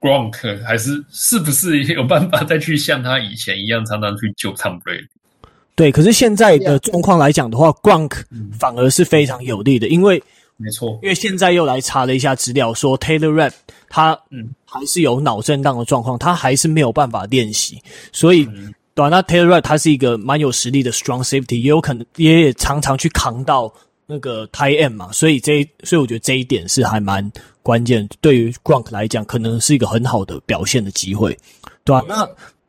Gronk 还是是不是有办法再去像他以前一样，常常去救 Tom Brady？对，可是现在的状况来讲的话，Gronk 反而是非常有利的，因为。没错，因为现在又来查了一下资料，说 Taylor Rapp 他嗯。还是有脑震荡的状况，他还是没有办法练习，所以。嗯。对啊，那 Taylor Rapp 他是一个蛮有实力的 strong safety，也有可能也，也常常去扛到那个 tight end 嘛，所以这所以我觉得这一点是还蛮关键，对于 Gronk 来讲，可能是一个很好的表现的机会，对啊，那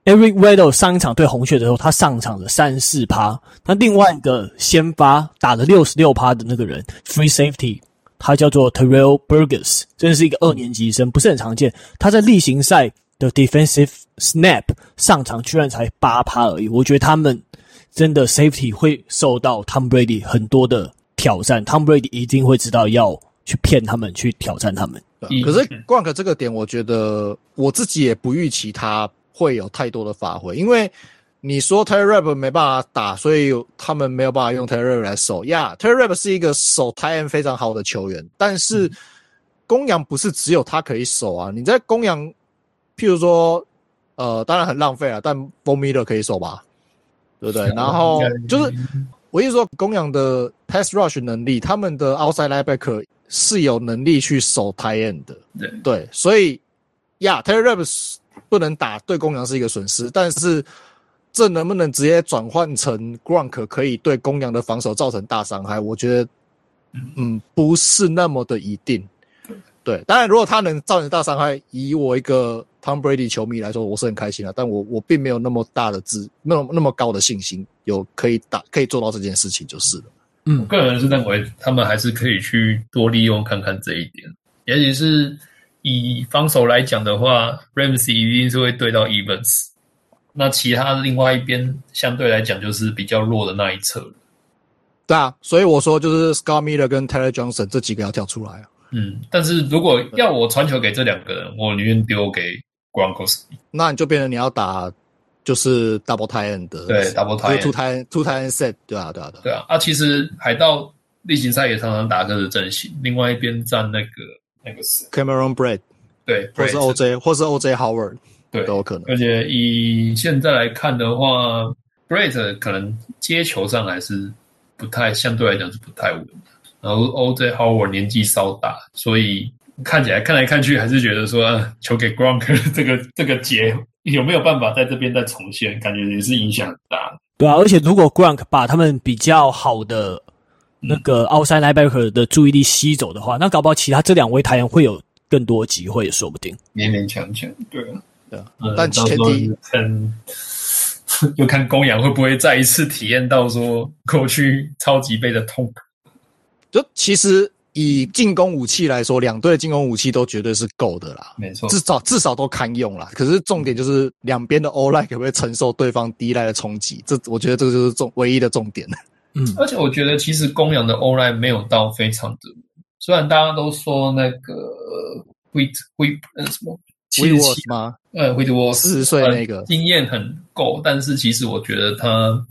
Eric Weddle 上一场对红雀的时候，他上场了三四趴，那另外一个先发打了六十六趴的那个人 free safety，他叫做 Terrell Burgess，真的是一个二年级生，不是很常见，他在例行赛。的 defensive snap 上场居然才八趴而已，我觉得他们真的 safety 会受到 Tom Brady 很多的挑战，Tom Brady 一定会知道要去骗他们，去挑战他们。可是 Gronk 这个点，我觉得我自己也不预期他会有太多的发挥，因为你说 Terry Rapp 没办法打，所以他们没有办法用 Terry Rapp 来守。呀、yeah，Taylor Rapp 是一个守 tight end 非常好的球员，但是公羊不是只有他可以守啊，你在公羊。譬如说，呃，当然很浪费啊，但 Von Miller 可以守吧，对不对？然后就是我意思说，公羊的 pass rush 能力，他们的 outside linebacker 是有能力去守 tight end 的，对对，所以呀，Taylor Rapp 不能打，对公羊是一个损失，但是这能不能直接转换成 Gronk 可以对公羊的防守造成大伤害？我觉得，嗯，不是那么的一定。对，当然如果他能造成大伤害，以我一个 Tom Brady 球迷来说，我是很开心的。但我我并没有那么大的自，那么那么高的信心，有可以打可以做到这件事情就是了。嗯，我个人是认为他们还是可以去多利用看看这一点，尤其是以防守来讲的话，Ramsey 一定是会对到 Evans，那其他另外一边相对来讲就是比较弱的那一侧。对啊，所以我说就是 Scott Miller 跟 Taylor Johnson 这几个要跳出来啊。嗯，但是如果要我传球给这两个人，我宁愿丢给 Gronkowski。那你就变成你要打就是 double tight end 的，对 double tight two tight two tight end set，对啊对啊对啊。对啊，啊，其实海盗例行赛也常常打这个阵型，另外一边站那个那个是 Cameron Brate，对，或是 OJ 或是 OJ Howard，对，都有可能。而且以现在来看的话，Brate 可能接球上还是不太，相对来讲是不太稳。然后 OJ Howard 年纪稍大，所以看起来看来看去还是觉得说，啊、球给 Gronk 这个这个节有没有办法在这边再重现？感觉也是影响很大。对啊，而且如果 Gronk 把他们比较好的那个 outside linebacker 的注意力吸走的话，嗯、那搞不好其他这两位台员会有更多机会，也说不定。勉勉强强，对啊，对啊。但前提看，就看公羊会不会再一次体验到说过去超级杯的痛。就其实以进攻武器来说，两队的进攻武器都绝对是够的啦，没错，至少至少都堪用啦。可是重点就是两边的 O-line 可不可以承受对方低 line 的冲击？这我觉得这个就是重唯一的重点。嗯，而且我觉得其实公羊的 O-line 没有到非常的，虽然大家都说那个 Whit Whit 呃什么 Whitworth 吗？呃 Whitworth 四十岁那个经验很够，但是其实我觉得他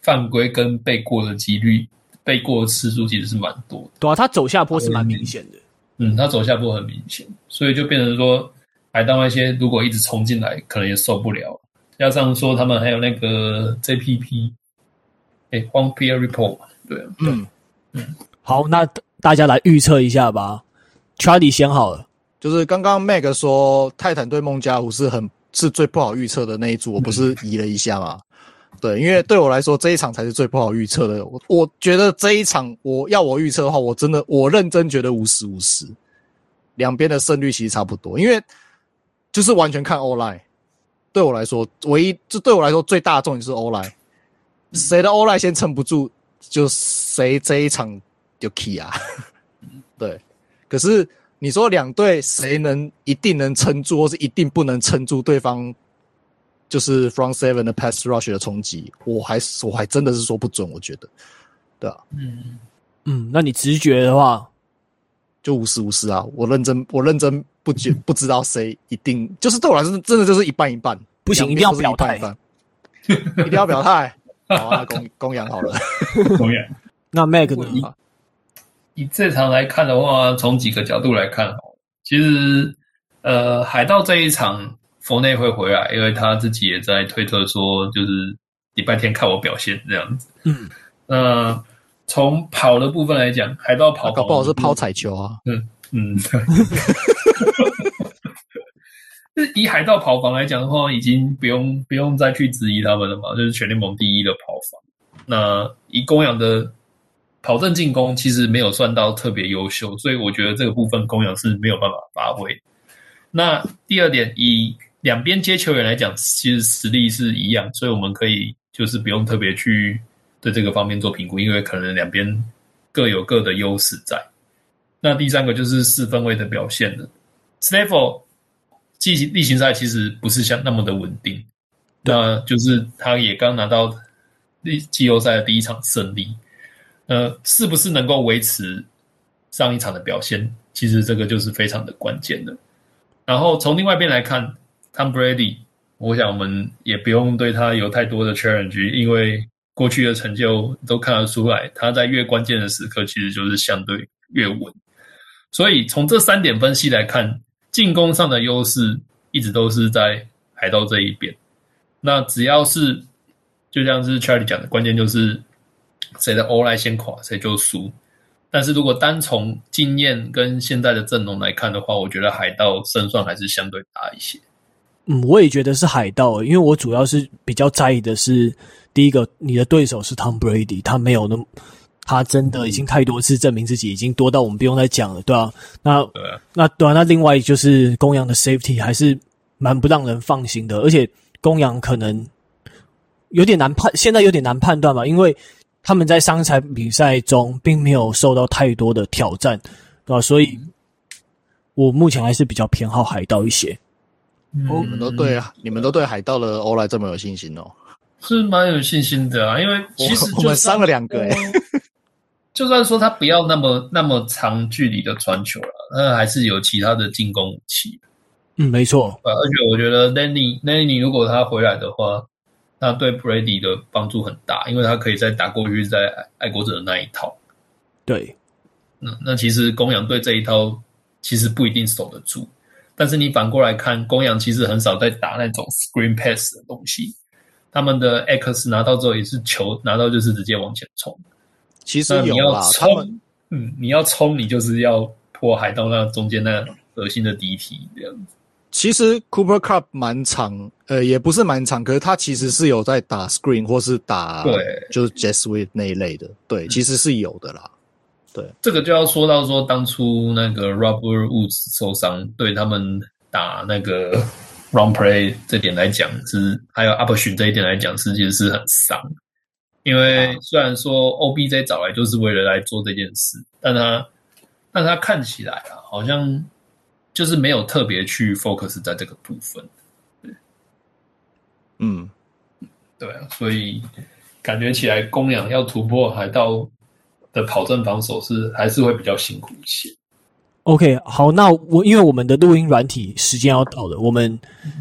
犯规跟被过的几率。背过的次数其实是蛮多的，对啊，他走下坡是蛮明显的，嗯，他走下坡很明显，所以就变成说，海盗那些如果一直冲进来，可能也受不了。加上说他们还有那个 JPP，哎、欸，荒 Pierre Report，对啊，嗯嗯，好，那大家来预测一下吧。Charlie 先好了，就是刚刚 Meg 说泰坦对孟加拉虎是很是最不好预测的那一组，我不是移了一下吗？嗯对，因为对我来说这一场才是最不好预测的。我我觉得这一场我要我预测的话，我真的我认真觉得五十五十，两边的胜率其实差不多。因为就是完全看 O-line，对我来说，唯一就对我来说最大的重点是 O-line，谁的 O-line 先撑不住，就谁这一场就 key 啊。对，可是你说两队谁能一定能撑住，或是一定不能撑住对方？就是 front seven 的 pass rush 的冲击，我还我还真的是说不准，我觉得，对啊，嗯。嗯，那你直觉的话，就五十五十啊，我认真我认真不觉不知道谁一定，就是对我来说真的就是一半一半，不行，一定要表态，一定要表态，好啊，公 公羊好了，公羊，那 Mac 呢？以正常来看的话，从几个角度来看，其实呃，海盗这一场。佛内会回来，因为他自己也在推特说，就是礼拜天看我表现这样子。嗯，那从跑的部分来讲，海盗跑搞不好是抛彩球啊。嗯嗯。就以海盗跑防来讲的话，已经不用不用再去质疑他们了嘛，就是全联盟第一的跑防。那以公羊的跑阵进攻，其实没有算到特别优秀，所以我觉得这个部分公羊是没有办法发挥。那第二点，以两边接球员来讲，其实实力是一样，所以我们可以就是不用特别去对这个方面做评估，因为可能两边各有各的优势在。那第三个就是四分卫的表现了，Stafford 季例行赛其实不是像那么的稳定，那就是他也刚拿到季季后赛的第一场胜利，呃，是不是能够维持上一场的表现？其实这个就是非常的关键的。然后从另外一边来看，Tom Brady，我想我们也不用对他有太多的 challenge，因为过去的成就都看得出来，他在越关键的时刻其实就是相对越稳。所以从这三点分析来看。进攻上的优势一直都是在海盗这一边。那只要是，就像是 Charlie 讲的，关键就是谁的 O-line 先垮，谁就输。但是如果单从经验跟现在的阵容来看的话，我觉得海盗胜算还是相对大一些。嗯，我也觉得是海盗，因为我主要是比较在意的是，第一个，你的对手是 Tom Brady，他没有那么。他真的已经太多次证明自己，已经多到我们不用再讲了，对吧、啊？那对啊那对啊，那另外就是公羊的 safety 还是蛮不让人放心的，而且公羊可能有点难判，现在有点难判断吧，因为他们在上一场比赛中并没有受到太多的挑战，对吧、啊？所以，我目前还是比较偏好海盗一些。嗯、哦，你们都对啊，你们都对海盗的欧莱这么有信心哦？是蛮有信心的啊，因为其实我，我们伤了两个诶就算说他不要那么那么长距离的传球了，那还是有其他的进攻武器。嗯，没错。而且我觉得 Lenny Lenny 如果他回来的话，那对 Brady 的帮助很大，因为他可以再打过去在爱国者的那一套。对。那那其实公羊队这一套其实不一定守得住，但是你反过来看，公羊其实很少在打那种 screen pass 的东西，他们的 X 拿到之后也是球拿到就是直接往前冲。其实有啦，他们嗯，你要冲，你就是要破海盗那中间那核心的敌体这样子。其实 Cooper Kupp 蛮长，呃，也不是蛮长，可是他其实是有在打 screen 或是打对，就是 Jet Sweep 那一类的，对，其实是有的啦。对，这个就要说到说当初那个 Robert Woods 受伤，对他们打那个 Run Play 这点来讲是，还有 Option 这一点来讲是，其实是很伤。因为虽然说 OBJ 找来就是为了来做这件事，但他但他看起来啊，好像就是没有特别去 focus 在这个部分。对，嗯，对啊，所以感觉起来公羊要突破海盗的跑阵防守是还是会比较辛苦一些。OK，好，那我因为我们的录音软体时间要到了，我们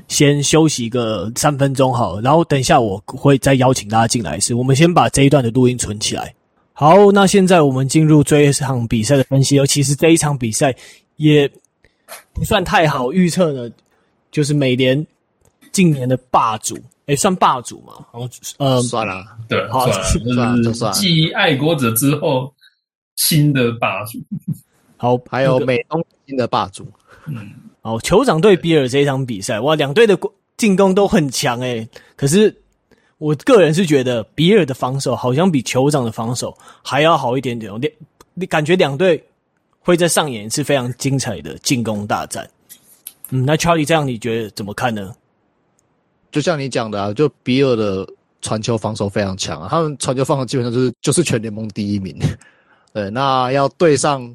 先休息个三分钟好了，然后等一下我会再邀请大家进来一次。我们先把这一段的录音存起来。好，那现在我们进入这一场比赛的分析，尤其是这一场比赛也不算太好预测的，就是美联近年的霸主，诶，算霸主嘛？然后呃，算了，对，好，算了，就算了。继爱国者之后，新的霸主。好，还有美东新的霸主，嗯，好，酋长对比尔这一场比赛，哇，两队的进攻都很强诶，可是我个人是觉得比尔的防守好像比酋长的防守还要好一点点，两你感觉两队会再上演一次非常精彩的进攻大战。嗯，那 Charlie 这样你觉得怎么看呢？就像你讲的啊，就比尔的传球防守非常强啊，他们传球防守基本上就是就是全联盟第一名。对，那要对上。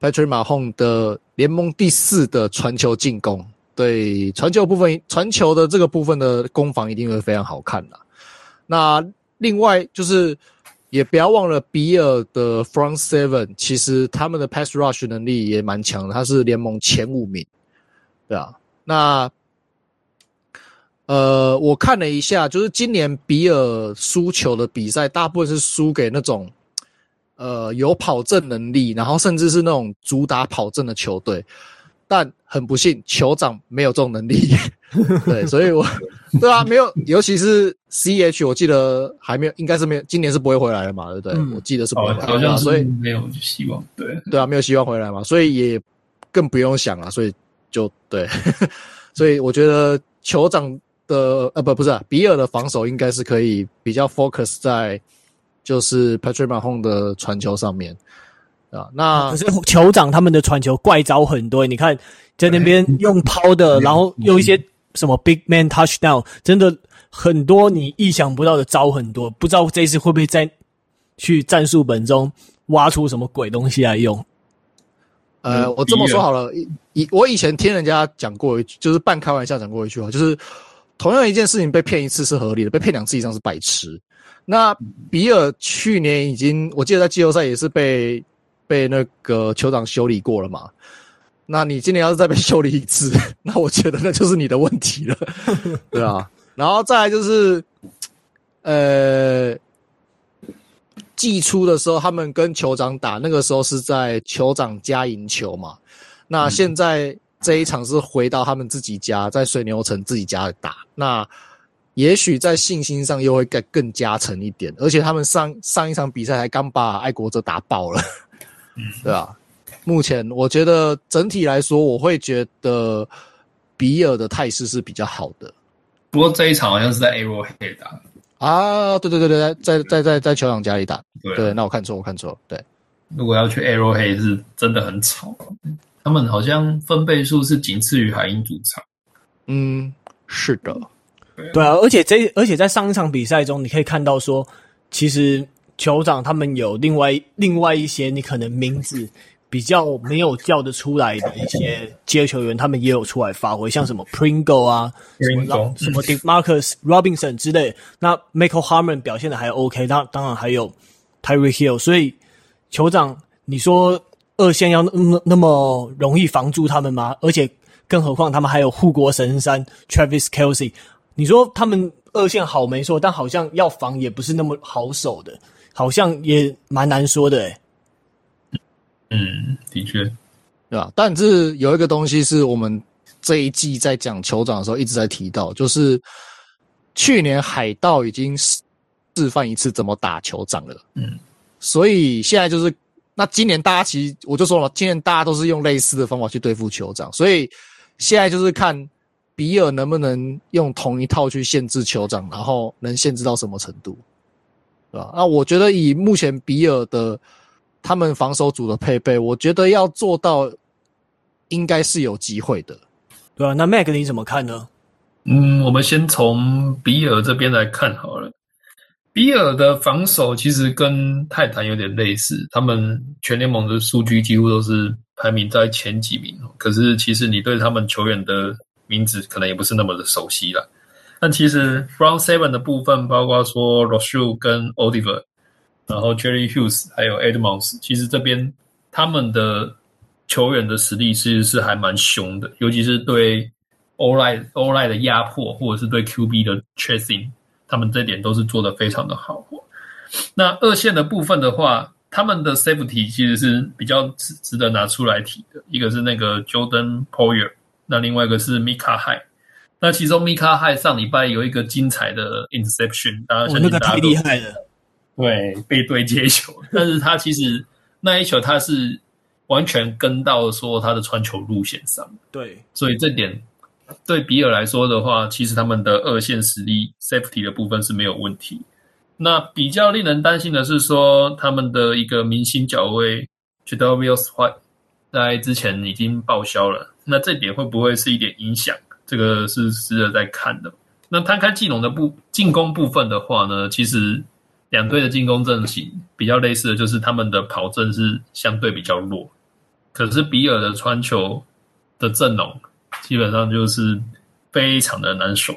Patrick Mahomes 的联盟第四的传球进攻，对传球部分，传球的这个部分的攻防一定会非常好看的。那另外就是，也不要忘了比尔的 Front Seven，其实他们的 Pass Rush 能力也蛮强的，他是联盟前五名，对啊。那呃，我看了一下，就是今年比尔输球的比赛，大部分是输给那种。呃，有跑阵能力，然后甚至是那种主打跑阵的球队，但很不幸，酋长没有这种能力。对，所以我，对啊，没有，尤其是 CH，我记得还没有，应该是没有，今年是不会回来了嘛，对不对？嗯、我记得是不会回来，好像所以没有希望。对，对啊，没有希望回来嘛，所以也更不用想了，所以就对，所以我觉得酋长的呃不不是、啊、比尔的防守应该是可以比较 focus 在就是 Patrick Mahomes 的传球上面。啊，那可是酋长他们的传球怪招很多，你看在那边用抛的，然后用一些什么 big man touchdown，真的很多你意想不到的招很多，不知道这一次会不会再去战术本中挖出什么鬼东西来用？呃，我这么说好了，以我以前听人家讲过一句，就是半开玩笑讲过一句话，就是同样一件事情被骗一次是合理的，被骗两次以上是白痴。那比尔去年已经，我记得在季后赛也是被。被那个酋长修理过了嘛？那你今年要是再被修理一次，那我觉得那就是你的问题了，对啊。然后再来就是，呃，季初的时候他们跟酋长打，那个时候是在酋长家赢球嘛。那现在这一场是回到他们自己家，在水牛城自己家打，那也许在信心上又会更更加沉一点。而且他们上上一场比赛还刚把爱国者打爆了。嗯，对啊，目前我觉得整体来说，我会觉得比尔的态势是比较好的。不过这一场好像是在 Arrowhead 打啊，对对对对，在在在在酋长家里打。对，对，那我看错，我看错了。对，如果要去 Arrowhead 是真的很吵，他们好像分贝数是仅次于海鹰主场。嗯，是的，对啊，而且这而且在上一场比赛中，你可以看到说，其实。酋长他们有另外另外一些你可能名字比较没有叫得出来的一些接球员，他们也有出来发挥，像什么 Pringle 啊，什么什么 Demarcus Robinson 之类。那 Michael Hardman 表现的还 OK，当当然还有 Tyreek Hill。所以酋长，你说二线要那么那么容易防住他们吗？而且更何况他们还有护国神山 Travis Kelce。你说他们二线好没错，但好像要防也不是那么好守的。好像也蛮难说的诶、欸、嗯，的确，对吧？但是有一个东西是我们这一季在讲酋长的时候一直在提到，就是去年海盗已经示范一次怎么打酋长了。嗯，所以现在就是那今年大家其实我就说了，今年大家都是用类似的方法去对付酋长，所以现在就是看比尔能不能用同一套去限制酋长，然后能限制到什么程度。对吧那我觉得以目前比尔的他们防守组的配备，我觉得要做到应该是有机会的，对啊，那 Mac 你怎么看呢？嗯，我们先从比尔这边来看好了。比尔的防守其实跟泰坦有点类似，他们全联盟的数据几乎都是排名在前几名。可是其实你对他们球员的名字可能也不是那么的熟悉了。但其实 Front Seven 的部分，包括说 Rousseau 跟 Oliver，然后 Jerry Hughes 还有 Edmonds，其实这边他们的球员的实力其实是还蛮凶的，尤其是对 O-line O-line 的压迫，或者是对 QB 的 chasing，他们这点都是做得非常的好。那二线的部分的话，他们的 Safety 其实是比较值值得拿出来提的，一个是那个 Jordan Poyer，那另外一个是 Micah Hyde。那其中，Micah Hyde 上礼拜有一个精彩的 interception，大家相信大家、哦、那个太厉害了。对，背对接球，但是他其实那一球他是完全跟到说他的传球路线上。对，所以这点对比尔来说的话，其实他们的二线实力 safety 的部分是没有问题。那比较令人担心的是说，他们的一个明星角卫 Tre'Davious White 在之前已经报销了，那这点会不会是一点影响？这个是值得在看的。那摊开技能的部进攻部分的话呢，其实两队的进攻阵型比较类似的就是他们的跑阵是相对比较弱。可是比尔的传球的阵容基本上就是非常的难守，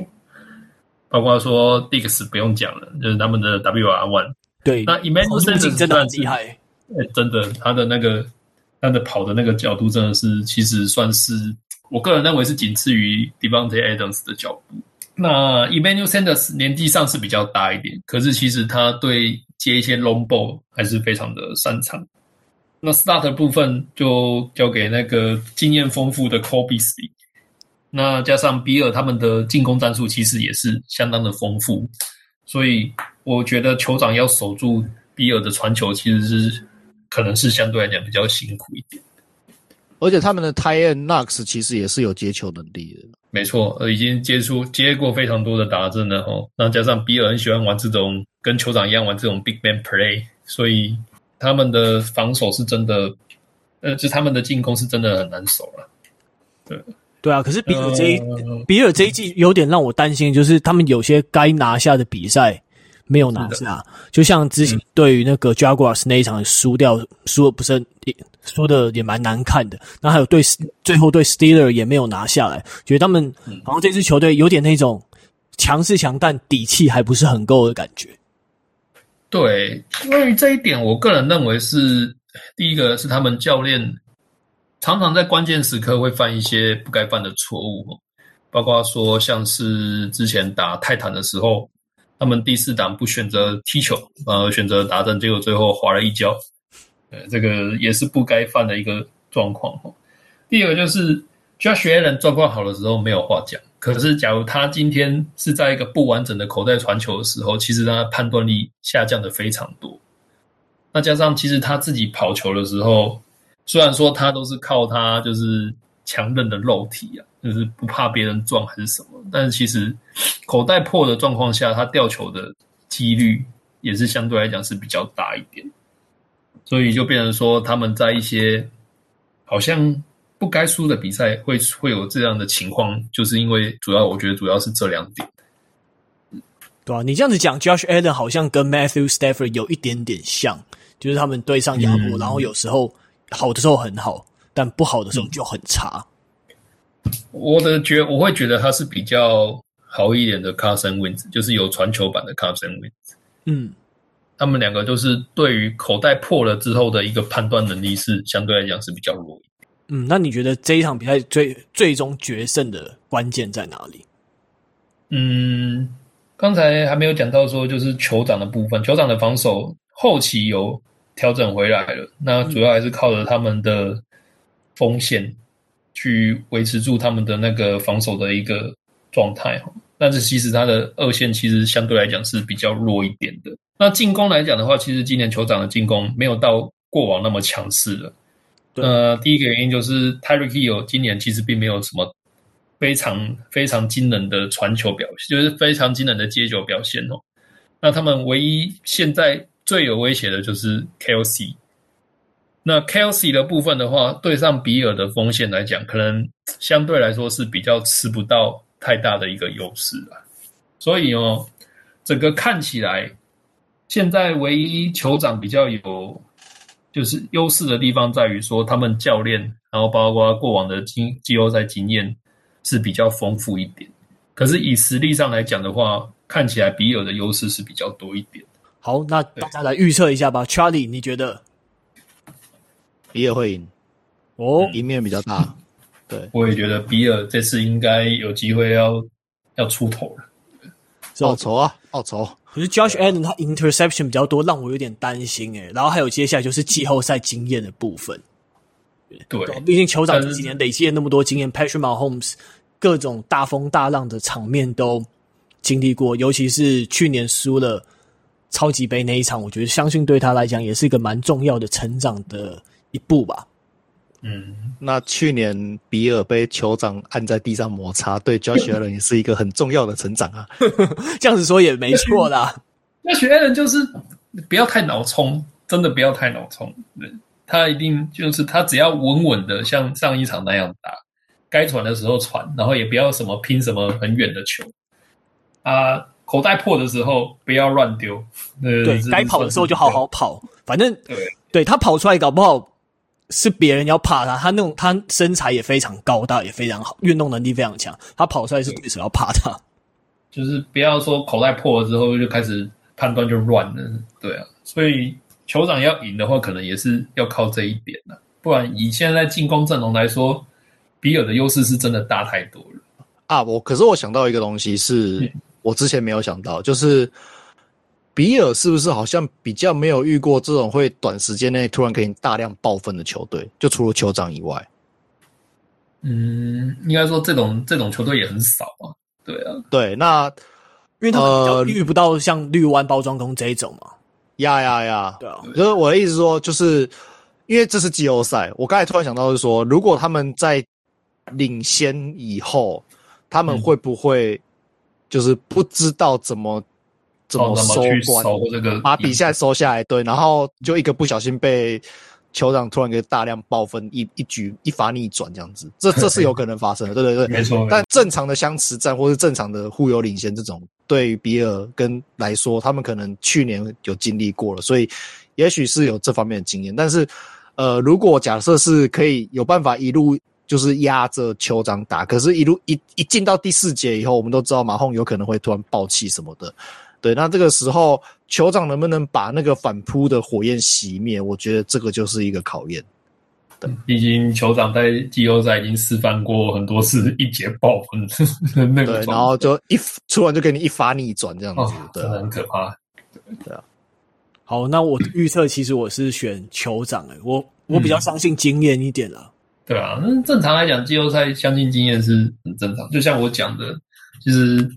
包括说 Dix 不用讲了，就是他们的 WR One。对，那 Emmanuel 真的很厉害，哎，真的，他的那个他的跑的那个角度真的是，其实算是。我个人认为是仅次于 Devante Adams 的脚步。那 Emmanuel Sanders 年纪上是比较大一点，可是其实他对接一些 long ball 还是非常的擅长。那 start 的部分就交给那个经验丰富的 Cobbsley 那加上比尔他们的进攻战术其实也是相当的丰富，所以我觉得酋长要守住比尔的传球，其实是可能是相对来讲比较辛苦一点。而且他们的 tight end Knox 其实也是有接球能力的。没错，呃，已经接触接过非常多的打阵了哦。那加上比尔很喜欢玩这种跟酋长一样玩这种 big man play，所以他们的防守是真的，呃，就他们的进攻是真的很难守了。对，对啊。可是比尔这一、呃、比尔这一季有点让我担心，就是他们有些该拿下的比赛。没有拿下，就像之前对于那个 Jaguars 那一场输掉，输的不是输的也蛮难看的。那还有对最后对 Steelers 也没有拿下来，觉得他们好像这支球队有点那种强是强，但底气还不是很够的感觉。对，关于这一点，我个人认为是第一个是他们教练常常在关键时刻会犯一些不该犯的错误，包括说像是之前打泰坦的时候。他们第四档不选择踢球，反而选择打阵，结果最后滑了一跤。呃，这个也是不该犯的一个状况。第二个就是 Josh Allen 状况好的时候没有话讲，可是假如他今天是在一个不完整的口袋传球的时候，其实他判断力下降的非常多。那加上其实他自己跑球的时候，虽然说他都是靠他就是强韧的肉体啊。就是不怕别人撞还是什么，但是其实口袋破的状况下，他掉球的几率也是相对来讲是比较大一点，所以就变成说他们在一些好像不该输的比赛会会有这样的情况，就是因为主要我觉得主要是这两点。对啊，你这样子讲，Josh Allen 好像跟 Matthew Stafford 有一点点像，就是他们对上亚波，嗯，然后有时候好的时候很好，但不好的时候就很差。我的觉，我会觉得他是比较好一点的 Carson Wentz，就是有传球版的 Carson Wentz。嗯，他们两个都是对于口袋破了之后的一个判断能力是相对来讲是比较弱一点。嗯，那你觉得这一场比赛最最终决胜的关键在哪里？嗯，刚才还没有讲到说就是酋长的部分，酋长的防守后期有调整回来了，那主要还是靠着他们的锋线。去维持住他们的那个防守的一个状态哈，但是其实他的二线其实相对来讲是比较弱一点的。那进攻来讲的话，其实今年酋长的进攻没有到过往那么强势了。呃，第一个原因就是 Tyreek Hill 今年其实并没有什么非常非常惊人的传球表现，就是非常惊人的接球表现哦。那他们唯一现在最有威胁的就是 Kelce。那 Kelce 的部分的话，对上比尔的锋线来讲，可能相对来说是比较吃不到太大的一个优势了。所以哦，整个看起来，现在唯一酋长比较有就是优势的地方在于说，他们教练，然后包括过往的经季后赛经验是比较丰富一点。可是以实力上来讲的话，看起来比尔的优势是比较多一点。好，那大家来预测一下吧，Charlie，你觉得？比尔会赢哦，赢面比较大。对，我也觉得比尔这次应该有机会要要出头了。报仇啊，报仇！可是 Josh Allen 他 interception 比较多，让我有点担心诶。然后还有接下来就是季后赛经验的部分。对，毕竟酋长这几年累积了那么多经验，Patrick Mahomes 各种大风大浪的场面都经历过，尤其是去年输了超级杯那一场，我觉得相信对他来讲也是一个蛮重要的成长的。一步吧，嗯，那去年比尔被酋长按在地上摩擦，对 Josh Allen 也是一个很重要的成长啊。这样子说也没错啦。那 Josh Allen 就是不要太脑冲，真的不要太脑冲。他一定就是他只要稳稳的像上一场那样打，该传的时候传，然后也不要什么拼什么很远的球啊，口袋破的时候不要乱丢。对，该跑的时候就好好跑，反正对，对他跑出来搞不好。是别人要怕他，他那种他身材也非常高大，也非常好，运动能力非常强。他跑出来是对手要怕他，就是不要说口袋破了之后就开始判断就乱了，对啊。所以酋长要赢的话，可能也是要靠这一点了。不然以现在进攻阵容来说，比尔的优势是真的大太多了啊。我可是我想到一个东西是我之前没有想到，就是。比尔是不是好像比较没有遇过这种会短时间内突然给你大量爆分的球队？就除了酋长以外，嗯，应该说这种这种球队也很少啊。对啊，对，那因为他们比较遇不到像绿湾包装工这一种嘛。呀呀呀！对啊，就是我的意思说，就是因为这是季后赛，我刚才突然想到是说，如果他们在领先以后，他们会不会就是不知道怎么怎么收官，这个把比赛收下来？对，然后就一个不小心被酋长突然给大量爆分，一一局一发逆转这样子，这这是有可能发生的。对对对，没错。但正常的相持战或是正常的互有领先这种。对于比尔跟来说，他们可能去年有经历过了，所以也许是有这方面的经验。但是，呃，如果假设是可以有办法一路就是压着酋长打，可是一路一一进到第四节以后，我们都知道马洪有可能会突然爆气什么的。对，那这个时候酋长能不能把那个反扑的火焰熄灭？我觉得这个就是一个考验。对，毕竟酋长在季后赛已经示范过很多次一节爆分的那个，对，然后就一突然就给你一发逆转这样子，哦、对，很可怕。对啊，好，那我预测其实我是选酋长诶，我我比较相信经验一点啦。对啊，那正常来讲，季后赛相信经验是很正常。就像我讲的，就是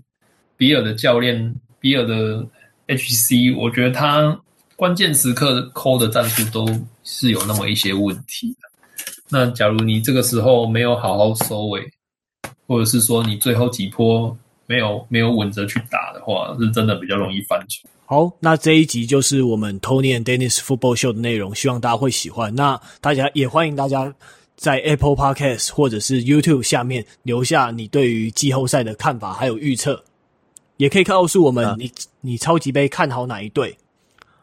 比尔的教练，比尔的 HC，我觉得他关键时刻 call 的战术都是有那么一些问题的。那假如你这个时候没有好好收尾，或者是说你最后几波没有没有稳着去打的话，是真的比较容易翻船。好，那这一集就是我们 Tony and Dennis Football Show 的内容，希望大家会喜欢。那大家也欢迎大家在 Apple Podcast 或者是 YouTube 下面留下你对于季后赛的看法还有预测，也可以告诉我们你、啊、你超级杯看好哪一队。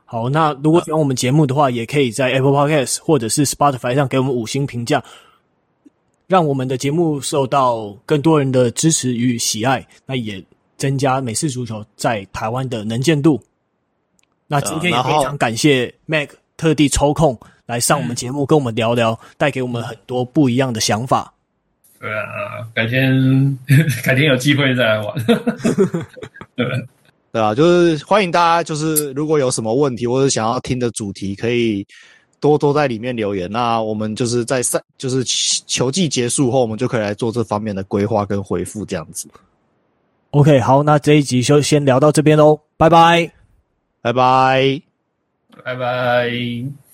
好，那如果喜欢我们节目的话，也可以在 Apple Podcast 或者是 Spotify 上给我们五星评价，让我们的节目受到更多人的支持与喜爱，那也增加美式足球在台湾的能见度。那今天也非常感谢 Mac 特地抽空来上我们节目，跟我们聊聊，带给我们很多不一样的想法。对啊，改天 改天有机会再来玩。对。对啊，就是欢迎大家，就是如果有什么问题或者想要听的主题，可以多多在里面留言。那我们就是在赛，就是球季结束后，我们就可以来做这方面的规划跟回复，这样子。OK，好，那这一集就先聊到这边喽，拜拜，拜拜，拜拜。